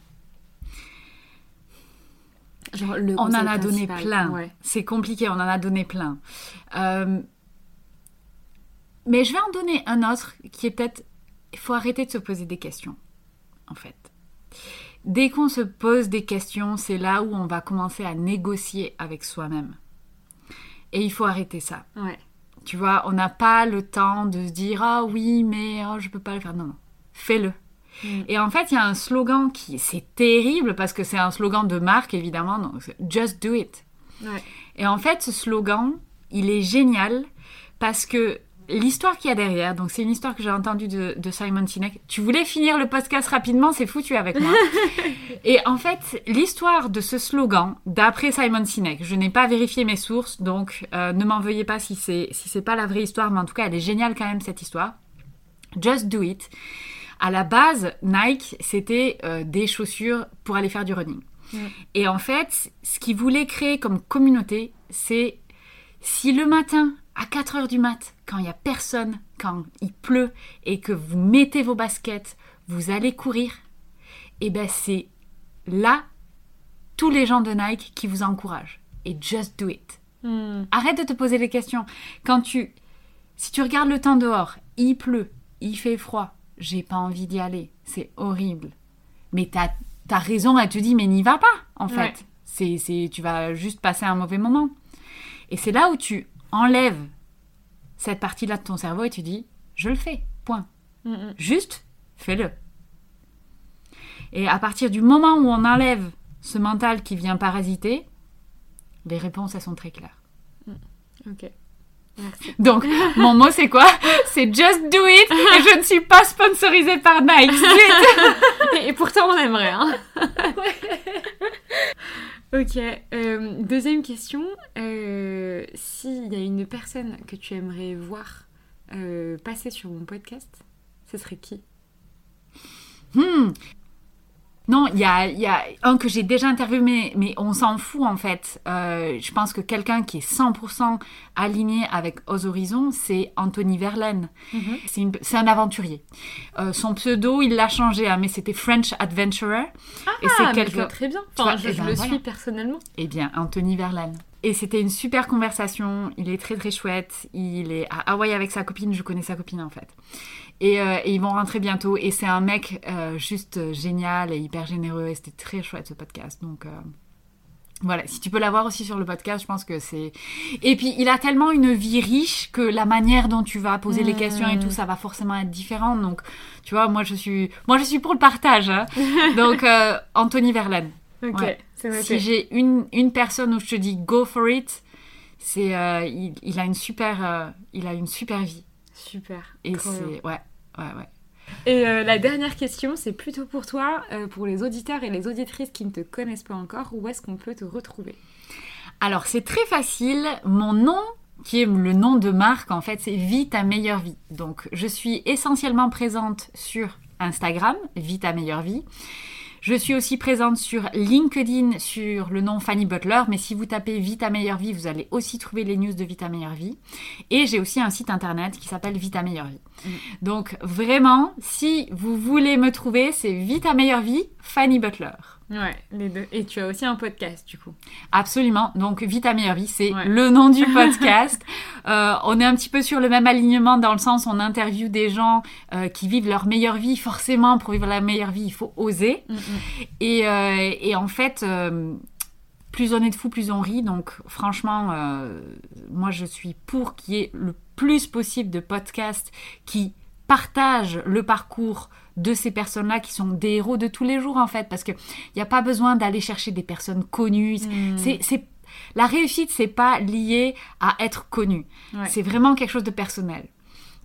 Genre le On en a donné principal. plein. Ouais. C'est compliqué, on en a donné plein. Euh, Mais je vais en donner un autre qui est peut-être... Il faut arrêter de se poser des questions, en fait. Dès qu'on se pose des questions, c'est là où on va commencer à négocier avec soi-même. Et il faut arrêter ça. Ouais. Tu vois, on n'a pas le temps de se dire ah oui, mais oh, je peux pas le faire. Non, non, fais-le. Mm. Et en fait, il y a un slogan qui c'est terrible parce que c'est un slogan de marque évidemment. Donc, just do it. Ouais. Et en fait, ce slogan, il est génial parce que l'histoire qu'il y a derrière, donc c'est une histoire que j'ai entendue de, de Simon Sinek. Tu voulais finir le podcast rapidement, c'est foutu avec moi. Et en fait, l'histoire de ce slogan, d'après Simon Sinek, je n'ai pas vérifié mes sources, donc euh, ne m'en veuillez pas si c'est si c'est pas la vraie histoire, mais en tout cas, elle est géniale quand même cette histoire. Just do it. À la base, Nike, c'était euh, des chaussures pour aller faire du running. Mm. Et en fait, ce qu'ils voulaient créer comme communauté, c'est si le matin, à 4 heures du mat, quand il n'y a personne, quand il pleut, et que vous mettez vos baskets, vous allez courir, et ben c'est là tous les gens de Nike qui vous encouragent. Et just do it. Mm. Arrête de te poser des questions. Quand tu, si tu regardes le temps dehors, il pleut, il fait froid, j'ai pas envie d'y aller, c'est horrible. Mais t'as as raison, elle te dit, mais n'y va pas, en fait. Ouais. C'est, c'est, tu vas juste passer un mauvais moment. Et c'est là où tu enlèves cette partie-là de ton cerveau et tu dis, je le fais, point. Mm, mm. Juste, fais-le. Et à partir du moment où on enlève ce mental qui vient parasiter, les réponses, elles sont très claires. Ok. Merci. Donc, mon mot, c'est quoi? C'est just do it et je ne suis pas sponsorisée par Nike. Et pourtant, on aimerait, hein. ok. euh, deuxième question. Euh, S'il y a une personne que tu aimerais voir euh, passer sur mon podcast, ce serait qui? Hmm. Non, il y a, il y a un que j'ai déjà interviewé, mais, mais on s'en fout en fait. Euh, je pense que quelqu'un qui est 100% aligné avec Aux Horizons, c'est Anthony Verlaine. C'est une- c'est un aventurier. Euh, son pseudo, il l'a changé, hein, mais c'était French Adventurer. et Ah, c'est je vois quelqu'un. très bien. Tu Enfin, vois, je, eh je ben, le voilà. suis personnellement. Eh bien, Anthony Verlaine. Et c'était une super conversation. Il est très très chouette. Il est à Hawaï avec sa copine. Je connais sa copine en fait. Et, euh, et ils vont rentrer bientôt. Et c'est un mec euh, juste euh, génial et hyper généreux. Et c'était très chouette ce podcast. Donc voilà, si tu peux l'avoir aussi sur le podcast, je pense que c'est. Et puis il a tellement une vie riche que la manière dont tu vas poser les Mm. questions et tout, ça va forcément être différent. Donc tu vois, moi je suis, moi je suis pour le partage. hein. Donc euh, Anthony Verlaine. Ok, Ouais. c'est noté. Si j'ai une, une personne où je te dis go for it, c'est euh, il, il a une super euh, il a une super vie Super. et c'est ouais ouais ouais. Et euh, la dernière question, c'est plutôt pour toi, euh, pour les auditeurs et les auditrices qui ne te connaissent pas encore, où est-ce qu'on peut te retrouver? Alors c'est très facile, mon nom qui est le nom de marque en fait, c'est Vie ta meilleure vie. Donc je suis essentiellement présente sur Instagram, Vie ta meilleure vie. Je suis aussi présente sur LinkedIn sur le nom Fanny Butler, mais si vous tapez Vita Meilleure Vie, vous allez aussi trouver les news de Vita Meilleure Vie. Et j'ai aussi un site internet qui s'appelle Vita Meilleure Vie. Mm. Donc vraiment, si vous voulez me trouver, c'est Vita Meilleure Vie, Fanny Butler. Ouais, les deux. Et tu as aussi un podcast, du coup. Absolument. Donc Vita Meilleure Vie, c'est Ouais. le nom du podcast. Euh, on est un petit peu sur le même alignement dans le sens où on interviewe des gens euh, qui vivent leur meilleure vie. Forcément, pour vivre la meilleure vie, il faut oser. Et, euh, et en fait, plus on est de fous, plus on rit. Donc franchement, moi je suis pour qu'il y ait le plus possible de podcasts qui partagent le parcours de ces personnes-là qui sont des héros de tous les jours en fait parce que il n'y a pas besoin d'aller chercher des personnes connues. Mm. c'est la réussite c'est pas lié à être connu. Ouais. c'est vraiment quelque chose de personnel.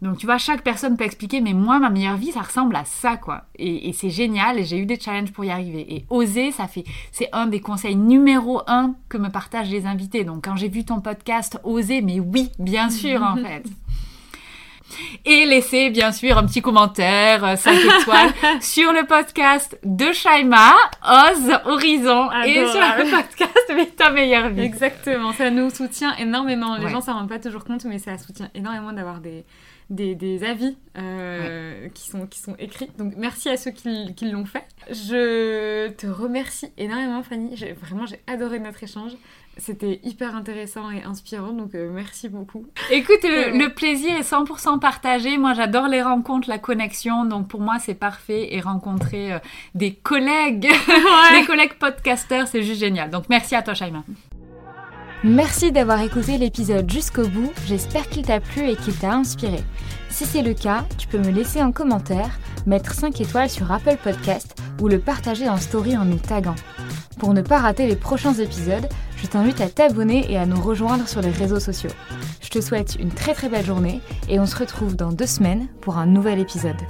Donc tu vois chaque personne peut expliquer mais moi ma meilleure vie ça ressemble à ça quoi. Et, et c'est génial et j'ai eu des challenges pour y arriver. Et oser ça fait c'est un des conseils numéro un que me partagent les invités. Donc quand j'ai vu ton podcast oser mais oui bien sûr en fait et laissez bien sûr un petit commentaire 5 étoiles sur le podcast de Shaima, Oz, Horizon et sur le podcast Vite ta meilleure vie. Exactement, ça nous soutient énormément. Les Ouais. gens s'en rendent pas toujours compte, mais ça soutient énormément d'avoir des, des, avis qui, sont, qui sont écrits. Donc merci à ceux qui, qui l'ont fait. Je te remercie énormément Fanny. Vraiment j'ai adoré notre échange. C'était hyper intéressant et inspirant, donc euh, merci beaucoup. Écoute, le, plaisir est 100% partagé. Moi, j'adore les rencontres, la connexion, donc pour moi, c'est parfait. Et rencontrer euh, des collègues, des collègues podcasters, c'est juste génial. Donc merci à toi, Shaima. Merci d'avoir écouté l'épisode jusqu'au bout. J'espère qu'il t'a plu et qu'il t'a inspiré. Si c'est le cas, tu peux me laisser un commentaire, mettre 5 étoiles sur Apple Podcast ou le partager en story en nous taguant. Pour ne pas rater les prochains épisodes, je t'invite à t'abonner et à nous rejoindre sur les réseaux sociaux. Je te souhaite une très très belle journée et on se retrouve dans deux semaines pour un nouvel épisode.